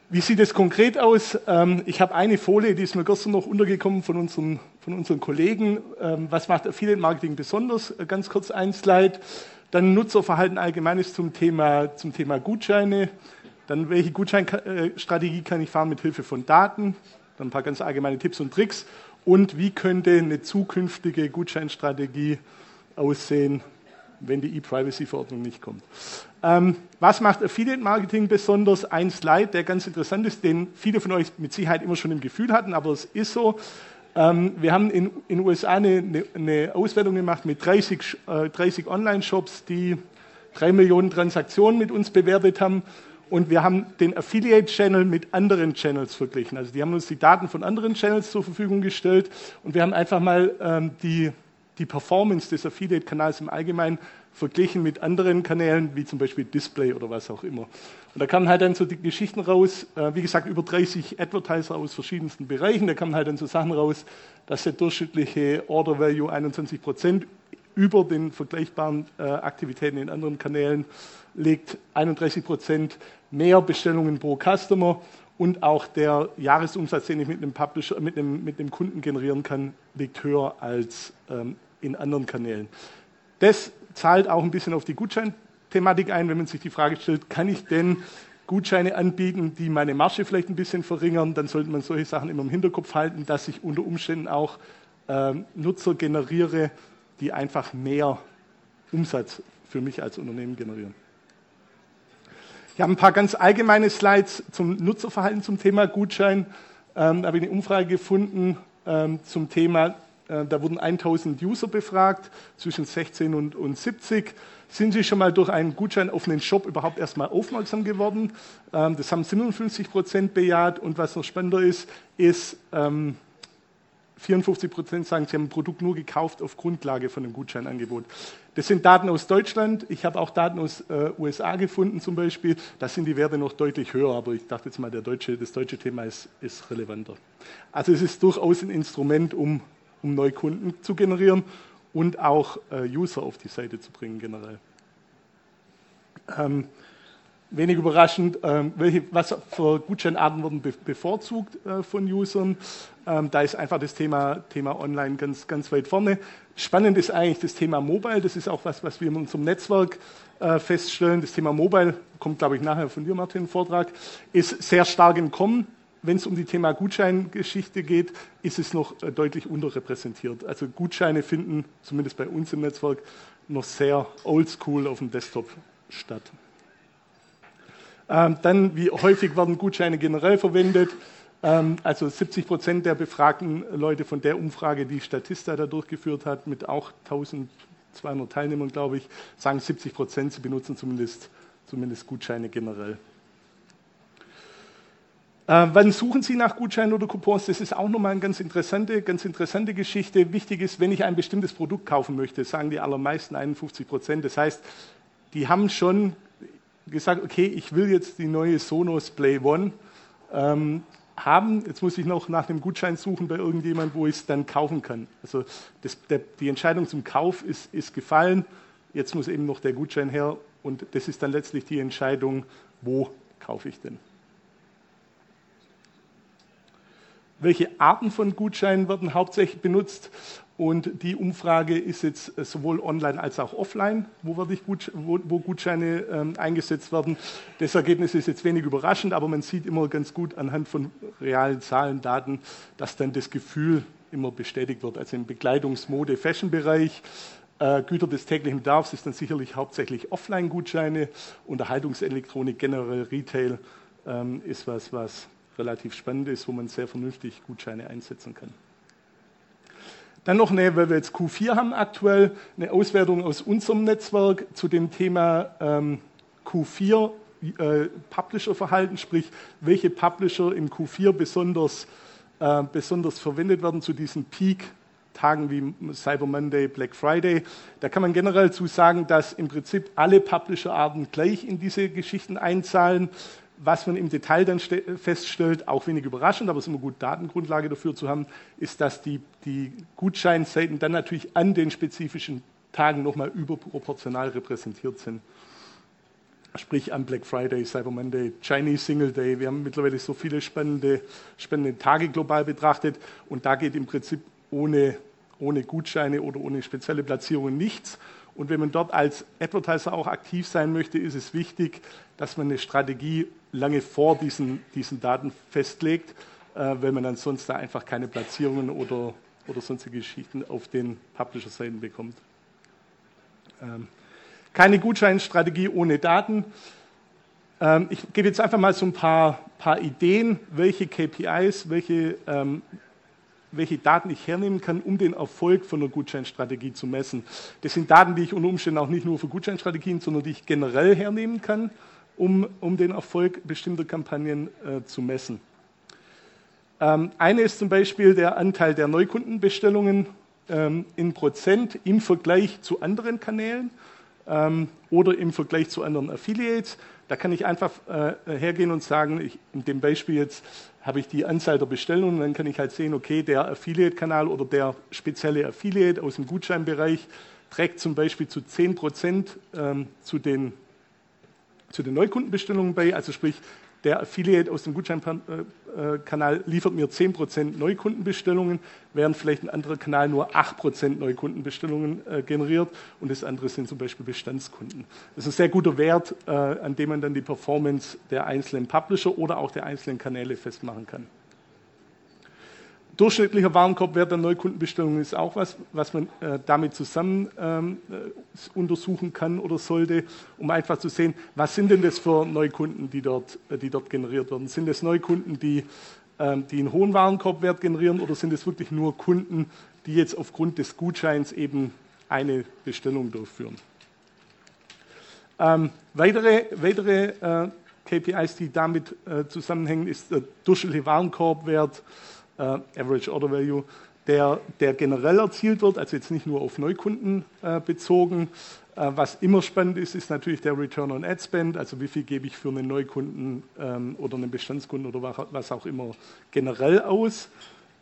Wie sieht es konkret aus? Ähm, ich habe eine Folie, die ist mir gestern noch untergekommen von unseren, von unseren Kollegen. Ähm, was macht Affiliate Marketing besonders? Äh, ganz kurz ein Slide. Dann Nutzerverhalten allgemeines zum Thema, zum Thema Gutscheine. Dann, welche Gutscheinstrategie kann ich fahren mit Hilfe von Daten? Dann ein paar ganz allgemeine Tipps und Tricks. Und wie könnte eine zukünftige Gutscheinstrategie aussehen, wenn die E-Privacy-Verordnung nicht kommt? Ähm, was macht Affiliate Marketing besonders? Ein Slide, der ganz interessant ist, den viele von euch mit Sicherheit immer schon im Gefühl hatten, aber es ist so. Ähm, wir haben in den USA eine, eine, Auswertung gemacht mit 30, äh, 30 Online-Shops, die drei Millionen Transaktionen mit uns bewertet haben und wir haben den Affiliate-Channel mit anderen Channels verglichen. Also die haben uns die Daten von anderen Channels zur Verfügung gestellt und wir haben einfach mal ähm, die, die Performance des Affiliate-Kanals im Allgemeinen verglichen mit anderen Kanälen, wie zum Beispiel Display oder was auch immer. Und da kamen halt dann so die Geschichten raus, äh, wie gesagt, über 30 Advertiser aus verschiedensten Bereichen. Da kamen halt dann so Sachen raus, dass der durchschnittliche Order Value 21 Prozent über den vergleichbaren äh, Aktivitäten in anderen Kanälen liegt 31 Prozent mehr Bestellungen pro Customer und auch der Jahresumsatz, den ich mit einem, Publisher, mit einem, mit einem Kunden generieren kann, liegt höher als ähm, in anderen Kanälen. Das zahlt auch ein bisschen auf die Gutscheinthematik ein, wenn man sich die Frage stellt, kann ich denn Gutscheine anbieten, die meine Marge vielleicht ein bisschen verringern, dann sollte man solche Sachen immer im Hinterkopf halten, dass ich unter Umständen auch ähm, Nutzer generiere, die einfach mehr Umsatz für mich als Unternehmen generieren. Ich habe ein paar ganz allgemeine Slides zum Nutzerverhalten zum Thema Gutschein. Ähm, da habe ich eine Umfrage gefunden ähm, zum Thema, äh, da wurden 1000 User befragt, zwischen 16 und, und 70. Sind Sie schon mal durch einen Gutschein auf einen Shop überhaupt erstmal aufmerksam geworden? Ähm, das haben 57 Prozent bejaht. Und was noch spannender ist, ist, ähm, 54 Prozent sagen, sie haben ein Produkt nur gekauft auf Grundlage von einem Gutscheinangebot. Das sind Daten aus Deutschland. Ich habe auch Daten aus äh, USA gefunden zum Beispiel. Da sind die Werte noch deutlich höher, aber ich dachte jetzt mal, deutsche, das deutsche Thema ist, ist, relevanter. Also es ist durchaus ein Instrument, um, um Neukunden zu generieren und auch äh, User auf die Seite zu bringen generell. Ähm, wenig überraschend, ähm, welche, was für Gutscheinarten wurden bevorzugt äh, von Usern. Ähm, da ist einfach das Thema, Thema Online ganz, ganz weit vorne. Spannend ist eigentlich das Thema Mobile. Das ist auch was, was wir in unserem Netzwerk äh, feststellen. Das Thema Mobile, kommt glaube ich nachher von dir, Martin, im Vortrag, ist sehr stark im Kommen. Wenn es um die Thema Gutscheingeschichte geht, ist es noch äh, deutlich unterrepräsentiert. Also Gutscheine finden, zumindest bei uns im Netzwerk, noch sehr oldschool auf dem Desktop statt. Ähm, dann, wie häufig werden Gutscheine generell verwendet? Ähm, also 70 Prozent der befragten Leute von der Umfrage, die Statista da durchgeführt hat, mit auch 1200 Teilnehmern, glaube ich, sagen 70 Prozent, sie benutzen zumindest, zumindest Gutscheine generell. Äh, wann suchen Sie nach Gutscheinen oder Coupons? Das ist auch nochmal eine ganz interessante, ganz interessante Geschichte. Wichtig ist, wenn ich ein bestimmtes Produkt kaufen möchte, sagen die allermeisten 51 Prozent. Das heißt, die haben schon gesagt, okay, ich will jetzt die neue Sonos Play One ähm, haben. Jetzt muss ich noch nach dem Gutschein suchen bei irgendjemand, wo ich es dann kaufen kann. Also das, der, die Entscheidung zum Kauf ist, ist gefallen. Jetzt muss eben noch der Gutschein her und das ist dann letztlich die Entscheidung, wo kaufe ich denn. welche Arten von Gutscheinen werden hauptsächlich benutzt. Und die Umfrage ist jetzt sowohl online als auch offline, wo, wo Gutscheine ähm, eingesetzt werden. Das Ergebnis ist jetzt wenig überraschend, aber man sieht immer ganz gut anhand von realen Zahlen, Daten, dass dann das Gefühl immer bestätigt wird. Also im Bekleidungsmode, Fashion-Bereich, äh, Güter des täglichen Bedarfs ist dann sicherlich hauptsächlich Offline-Gutscheine. Unterhaltungselektronik, generell Retail ähm, ist was, was relativ spannend ist, wo man sehr vernünftig Gutscheine einsetzen kann. Dann noch eine, weil wir jetzt Q4 haben aktuell, eine Auswertung aus unserem Netzwerk zu dem Thema ähm, Q4 äh, Publisher-Verhalten, sprich, welche Publisher im Q4 besonders, äh, besonders verwendet werden zu diesen Peak-Tagen wie Cyber Monday, Black Friday. Da kann man generell zu sagen, dass im Prinzip alle Publisher-Arten gleich in diese Geschichten einzahlen. Was man im Detail dann feststellt, auch wenig überraschend, aber es ist immer gut, Datengrundlage dafür zu haben, ist, dass die, die Gutscheinseiten dann natürlich an den spezifischen Tagen nochmal überproportional repräsentiert sind. Sprich am Black Friday, Cyber Monday, Chinese Single Day. Wir haben mittlerweile so viele spannende, spannende Tage global betrachtet und da geht im Prinzip ohne, ohne Gutscheine oder ohne spezielle Platzierungen nichts. Und wenn man dort als Advertiser auch aktiv sein möchte, ist es wichtig, dass man eine Strategie lange vor diesen, diesen Daten festlegt, äh, weil man ansonsten einfach keine Platzierungen oder, oder sonstige Geschichten auf den Publisher-Seiten bekommt. Ähm, keine Gutscheinstrategie ohne Daten. Ähm, ich gebe jetzt einfach mal so ein paar, paar Ideen, welche KPIs, welche ähm, welche Daten ich hernehmen kann, um den Erfolg von einer Gutscheinstrategie zu messen. Das sind Daten, die ich unter Umständen auch nicht nur für Gutscheinstrategien, sondern die ich generell hernehmen kann, um, um den Erfolg bestimmter Kampagnen äh, zu messen. Ähm, eine ist zum Beispiel der Anteil der Neukundenbestellungen ähm, in Prozent im Vergleich zu anderen Kanälen ähm, oder im Vergleich zu anderen Affiliates. Da kann ich einfach äh, hergehen und sagen, ich, in dem Beispiel jetzt habe ich die Anzahl der Bestellungen, dann kann ich halt sehen, okay, der Affiliate-Kanal oder der spezielle Affiliate aus dem Gutscheinbereich trägt zum Beispiel zu 10 Prozent ähm, zu, den, zu den Neukundenbestellungen bei, also sprich, der Affiliate aus dem Gutscheinkanal liefert mir 10% Neukundenbestellungen, während vielleicht ein anderer Kanal nur 8% Neukundenbestellungen äh, generiert und das andere sind zum Beispiel Bestandskunden. Das ist ein sehr guter Wert, äh, an dem man dann die Performance der einzelnen Publisher oder auch der einzelnen Kanäle festmachen kann. Durchschnittlicher Warenkorbwert der Neukundenbestellungen ist auch was, was man äh, damit zusammen ähm, äh, untersuchen kann oder sollte, um einfach zu sehen, was sind denn das für Neukunden, die dort, äh, die dort generiert werden. Sind es Neukunden, die, ähm, die einen hohen Warenkorbwert generieren oder sind es wirklich nur Kunden, die jetzt aufgrund des Gutscheins eben eine Bestellung durchführen? Ähm, weitere weitere äh, KPIs, die damit äh, zusammenhängen, ist der durchschnittliche Warenkorbwert Average Order Value, der, der, generell erzielt wird, also jetzt nicht nur auf Neukunden äh, bezogen. Äh, was immer spannend ist, ist natürlich der Return on Ad Spend, also wie viel gebe ich für einen Neukunden ähm, oder einen Bestandskunden oder was auch immer generell aus.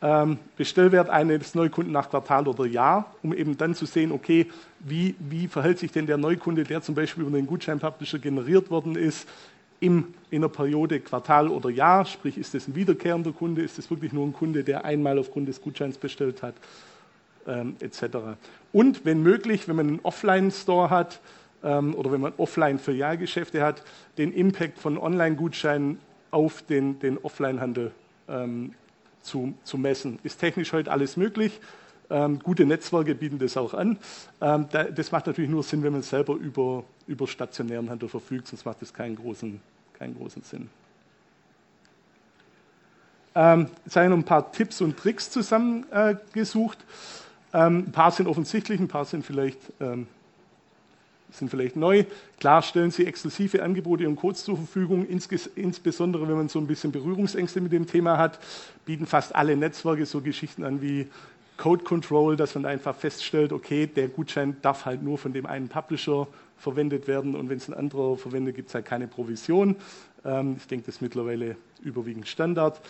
Ähm, Bestellwert eines Neukunden nach Quartal oder Jahr, um eben dann zu sehen, okay, wie, wie verhält sich denn der Neukunde, der zum Beispiel über den Gutschein-Publisher generiert worden ist, im, in einer Periode Quartal oder Jahr, sprich ist es ein wiederkehrender Kunde, ist es wirklich nur ein Kunde, der einmal aufgrund des Gutscheins bestellt hat, ähm, etc. Und wenn möglich, wenn man einen Offline-Store hat ähm, oder wenn man offline für Jahrgeschäfte hat, den Impact von Online-Gutscheinen auf den, den Offline-Handel ähm, zu, zu messen. Ist technisch heute alles möglich. Ähm, gute Netzwerke bieten das auch an. Ähm, da, das macht natürlich nur Sinn, wenn man selber über, über stationären Handel verfügt, sonst macht das keinen großen, keinen großen Sinn. Ähm, jetzt habe ich noch ein paar Tipps und Tricks zusammengesucht. Äh, ein paar sind offensichtlich, ein paar sind vielleicht, ähm, sind vielleicht neu. Klar stellen Sie exklusive Angebote und Codes zur Verfügung, insbesondere wenn man so ein bisschen Berührungsängste mit dem Thema hat, bieten fast alle Netzwerke so Geschichten an wie Code Control, dass man einfach feststellt, okay, der Gutschein darf halt nur von dem einen Publisher verwendet werden und wenn es ein anderer verwendet, gibt es halt keine Provision. Ähm, ich denke, das ist mittlerweile überwiegend Standard.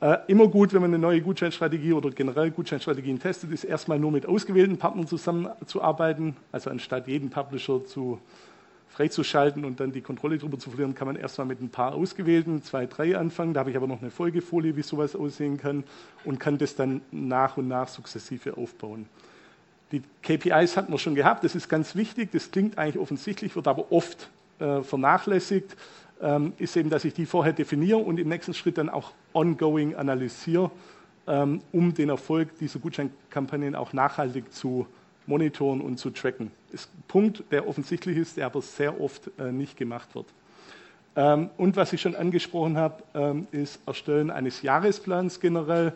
Äh, immer gut, wenn man eine neue Gutscheinstrategie oder generell Gutscheinstrategien testet, ist erstmal nur mit ausgewählten Partnern zusammenzuarbeiten, also anstatt jeden Publisher zu freizuschalten und dann die Kontrolle darüber zu verlieren, kann man erstmal mit ein paar ausgewählten, zwei, drei anfangen. Da habe ich aber noch eine Folgefolie, wie sowas aussehen kann und kann das dann nach und nach sukzessive aufbauen. Die KPIs hatten wir schon gehabt, das ist ganz wichtig, das klingt eigentlich offensichtlich, wird aber oft äh, vernachlässigt, ähm, ist eben, dass ich die vorher definiere und im nächsten Schritt dann auch ongoing analysiere, ähm, um den Erfolg dieser Gutscheinkampagnen auch nachhaltig zu monitoren und zu tracken. Das ist ein Punkt, der offensichtlich ist, der aber sehr oft äh, nicht gemacht wird. Ähm, und was ich schon angesprochen habe, ähm, ist Erstellen eines Jahresplans generell.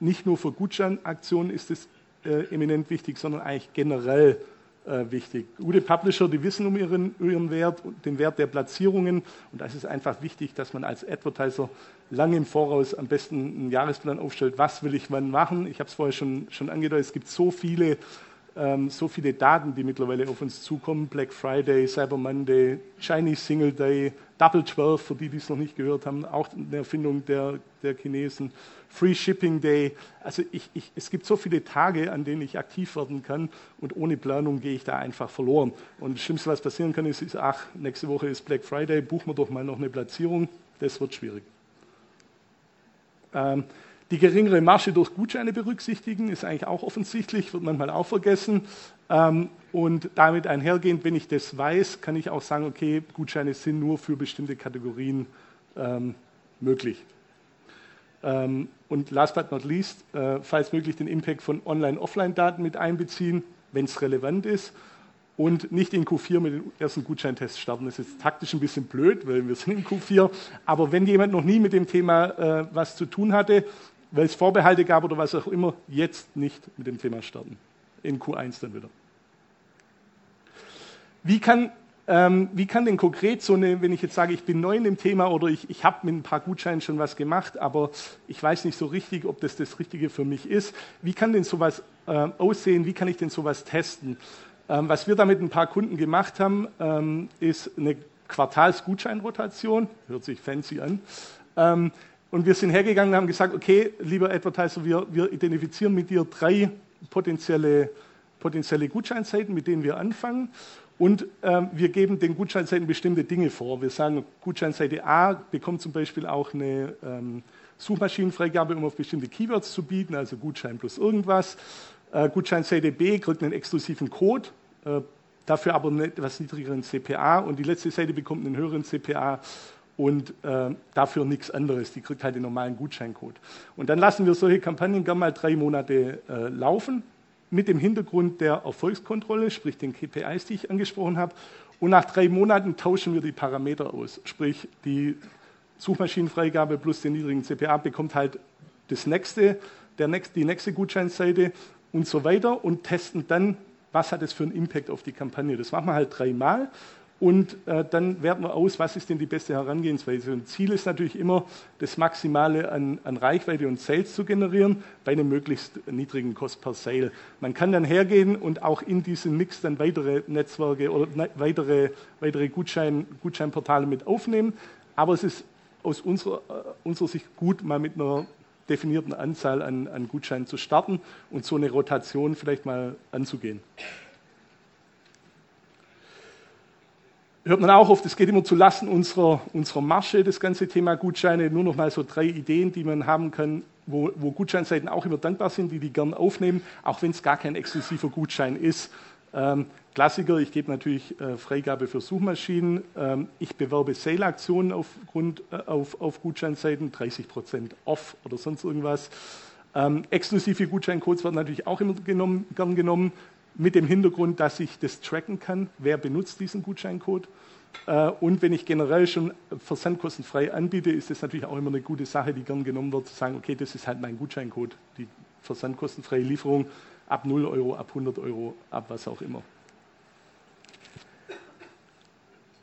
Nicht nur für Gutscheinaktionen ist es äh, eminent wichtig, sondern eigentlich generell äh, wichtig. Gute Publisher, die wissen um ihren, ihren Wert, den Wert der Platzierungen. Und da ist einfach wichtig, dass man als Advertiser lange im Voraus am besten einen Jahresplan aufstellt. Was will ich wann machen? Ich habe es vorher schon, schon angedeutet, es gibt so viele ähm, so viele Daten, die mittlerweile auf uns zukommen. Black Friday, Cyber Monday, Chinese Single Day, Double 12, für die, die es noch nicht gehört haben, auch eine Erfindung der, der Chinesen. Free Shipping Day. Also ich, ich, es gibt so viele Tage, an denen ich aktiv werden kann und ohne Planung gehe ich da einfach verloren. Und das Schlimmste, was passieren kann, ist, ist ach, nächste Woche ist Black Friday, buchen wir doch mal noch eine Platzierung. Das wird schwierig. Ähm, die geringere Marge durch Gutscheine berücksichtigen, ist eigentlich auch offensichtlich, wird manchmal auch vergessen. Ähm, und damit einhergehend, wenn ich das weiß, kann ich auch sagen, okay, Gutscheine sind nur für bestimmte Kategorien ähm, möglich. Ähm, und last but not least, äh, falls möglich, den Impact von Online-Offline-Daten mit einbeziehen, wenn es relevant ist. Und nicht in Q4 mit den ersten Gutscheintests starten. Das ist taktisch ein bisschen blöd, weil wir sind in Q4. Aber wenn jemand noch nie mit dem Thema äh, was zu tun hatte, weil es Vorbehalte gab oder was auch immer, jetzt nicht mit dem Thema starten. In Q1 dann wieder. Wie kann, ähm, wie kann denn konkret so eine, wenn ich jetzt sage, ich bin neu in dem Thema oder ich, ich habe mit ein paar Gutscheinen schon was gemacht, aber ich weiß nicht so richtig, ob das das Richtige für mich ist, wie kann denn sowas äh, aussehen, wie kann ich denn sowas testen? Ähm, was wir da mit ein paar Kunden gemacht haben, ähm, ist eine Quartalsgutscheinrotation, hört sich fancy an. Und wir sind hergegangen und haben gesagt, okay, lieber Advertiser, wir, wir identifizieren mit dir drei potenzielle, potenzielle Gutscheinseiten, mit denen wir anfangen. Und ähm, wir geben den Gutscheinseiten bestimmte Dinge vor. Wir sagen, Gutscheinseite A bekommt zum Beispiel auch eine ähm, Suchmaschinenfreigabe, um auf bestimmte Keywords zu bieten, also Gutschein plus irgendwas. Äh, Gutscheinseite B kriegt einen exklusiven Code, äh, dafür aber einen etwas niedrigeren CPA. Und die letzte Seite bekommt einen höheren CPA und äh, dafür nichts anderes. Die kriegt halt den normalen Gutscheincode. Und dann lassen wir solche Kampagnen gerne mal drei Monate äh, laufen, mit dem Hintergrund der Erfolgskontrolle, sprich den KPIs, die ich angesprochen habe. Und nach drei Monaten tauschen wir die Parameter aus. Sprich, die Suchmaschinenfreigabe plus den niedrigen CPA bekommt halt das nächste, der nächste, die nächste Gutscheinseite und so weiter und testen dann, was hat es für einen Impact auf die Kampagne. Das machen wir halt dreimal und äh, dann werten wir aus, was ist denn die beste Herangehensweise. Und Ziel ist natürlich immer, das Maximale an, an Reichweite und Sales zu generieren bei einem möglichst niedrigen Cost per Sale. Man kann dann hergehen und auch in diesen Mix dann weitere Netzwerke oder ne, weitere, weitere Gutschein, Gutscheinportale mit aufnehmen. Aber es ist aus unserer, äh, unserer Sicht gut, mal mit einer definierten Anzahl an, an Gutscheinen zu starten und so eine Rotation vielleicht mal anzugehen. Hört man auch oft, es geht immer zu Lasten unserer, unserer Masche, das ganze Thema Gutscheine. Nur noch mal so drei Ideen, die man haben kann, wo, wo Gutscheinseiten auch immer dankbar sind, die die gern aufnehmen, auch wenn es gar kein exklusiver Gutschein ist. Ähm, Klassiker, ich gebe natürlich äh, Freigabe für Suchmaschinen. Ähm, ich bewerbe Sale-Aktionen aufgrund, äh, auf, auf Gutscheinseiten, 30% off oder sonst irgendwas. Ähm, exklusive Gutscheincodes werden natürlich auch immer genommen, gern genommen mit dem Hintergrund, dass ich das tracken kann, wer benutzt diesen Gutscheincode. Äh, und wenn ich generell schon versandkostenfrei anbiete, ist das natürlich auch immer eine gute Sache, die gern genommen wird, zu sagen, okay, das ist halt mein Gutscheincode, die versandkostenfreie Lieferung ab 0 Euro, ab 100 Euro, ab was auch immer.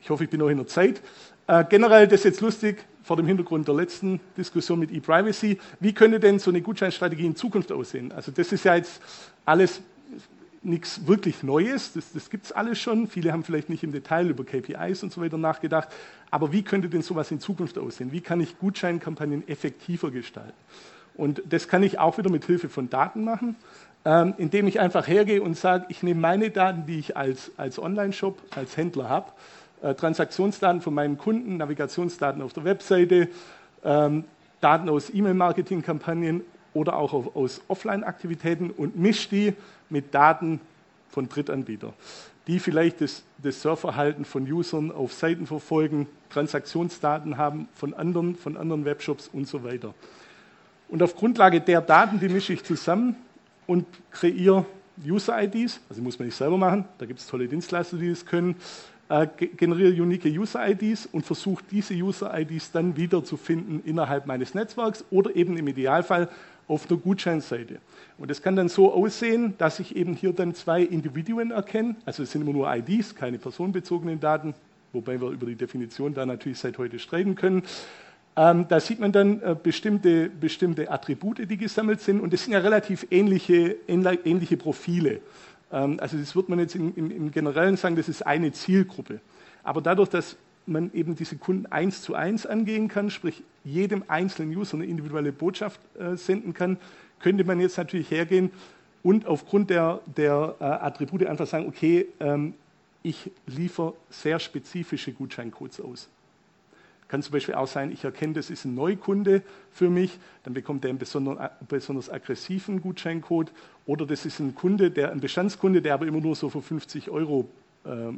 Ich hoffe, ich bin noch in der Zeit. Äh, generell, das ist jetzt lustig, vor dem Hintergrund der letzten Diskussion mit E-Privacy. Wie könnte denn so eine Gutscheinstrategie in Zukunft aussehen? Also das ist ja jetzt alles nichts wirklich Neues, das, das gibt es alles schon. Viele haben vielleicht nicht im Detail über KPIs und so weiter nachgedacht. Aber wie könnte denn sowas in Zukunft aussehen? Wie kann ich Gutscheinkampagnen effektiver gestalten? Und das kann ich auch wieder mit Hilfe von Daten machen, ähm, indem ich einfach hergehe und sage, ich nehme meine Daten, die ich als, als Online-Shop, als Händler habe, äh, Transaktionsdaten von meinen Kunden, Navigationsdaten auf der Webseite, ähm, Daten aus E-Mail-Marketing-Kampagnen oder auch aus Offline-Aktivitäten und mische die mit Daten von Drittanbietern, die vielleicht das, das Surfverhalten von Usern auf Seiten verfolgen, Transaktionsdaten haben von anderen, von anderen Webshops und so weiter. Und auf Grundlage der Daten, die mische ich zusammen und kreiere User-IDs, also muss man nicht selber machen, da gibt es tolle Dienstleister, die das können, äh, generiere unique User-IDs und versuche diese User-IDs dann wieder zu finden innerhalb meines Netzwerks oder eben im Idealfall auf der Gutscheinseite. Und das kann dann so aussehen, dass ich eben hier dann zwei Individuen erkenne, also es sind immer nur IDs, keine personenbezogenen Daten, wobei wir über die Definition da natürlich seit heute streiten können. Ähm, da sieht man dann äh, bestimmte, bestimmte Attribute, die gesammelt sind und das sind ja relativ ähnliche, ähnliche Profile. Ähm, also das wird man jetzt im, im, im Generellen sagen, das ist eine Zielgruppe. Aber dadurch, dass man eben diese Kunden eins zu eins angehen kann, sprich jedem einzelnen User eine individuelle Botschaft äh, senden kann, könnte man jetzt natürlich hergehen und aufgrund der, der äh, Attribute einfach sagen, okay, ähm, ich liefere sehr spezifische Gutscheincodes aus. Kann zum Beispiel auch sein, ich erkenne, das ist ein Neukunde für mich, dann bekommt er einen besonders, besonders aggressiven Gutscheincode. Oder das ist ein Kunde, der, ein Bestandskunde, der aber immer nur so für 50 Euro äh,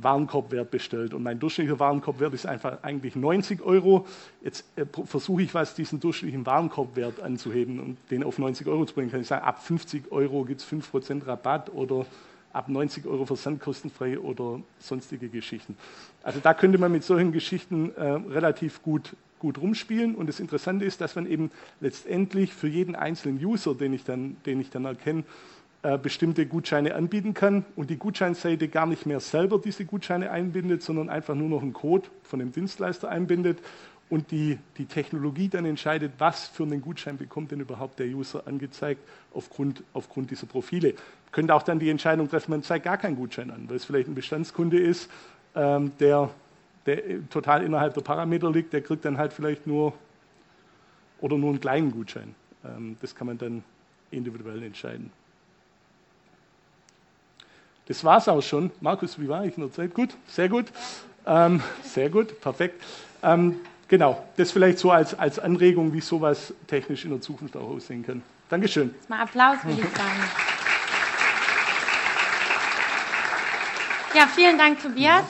Warenkorbwert bestellt. Und mein durchschnittlicher Warenkorbwert ist einfach eigentlich 90 Euro. Jetzt äh, versuche ich was, diesen durchschnittlichen Warenkorbwert anzuheben und den auf 90 Euro zu bringen. Kann ich sagen, ab 50 Euro gibt es 5% Rabatt oder ab 90 Euro versandkostenfrei oder sonstige Geschichten. Also da könnte man mit solchen Geschichten äh, relativ gut, gut rumspielen. Und das Interessante ist, dass man eben letztendlich für jeden einzelnen User, den ich dann, den ich dann erkenne, bestimmte Gutscheine anbieten kann und die Gutscheinseite gar nicht mehr selber diese Gutscheine einbindet, sondern einfach nur noch einen Code von dem Dienstleister einbindet und die, die Technologie dann entscheidet, was für einen Gutschein bekommt denn überhaupt der User angezeigt aufgrund, aufgrund dieser Profile. Könnte auch dann die Entscheidung treffen, man zeigt gar keinen Gutschein an, weil es vielleicht ein Bestandskunde ist, ähm, der, der total innerhalb der Parameter liegt, der kriegt dann halt vielleicht nur oder nur einen kleinen Gutschein. Ähm, das kann man dann individuell entscheiden. Das war es auch schon. Markus, wie war ich in der Zeit? Gut, sehr gut. Ähm, sehr gut, perfekt. Ähm, Genau, das vielleicht so als, als Anregung, wie sowas technisch in der Zukunft auch aussehen kann. Dankeschön. Mal Applaus, würde ich sagen. Ja, vielen Dank, Tobias.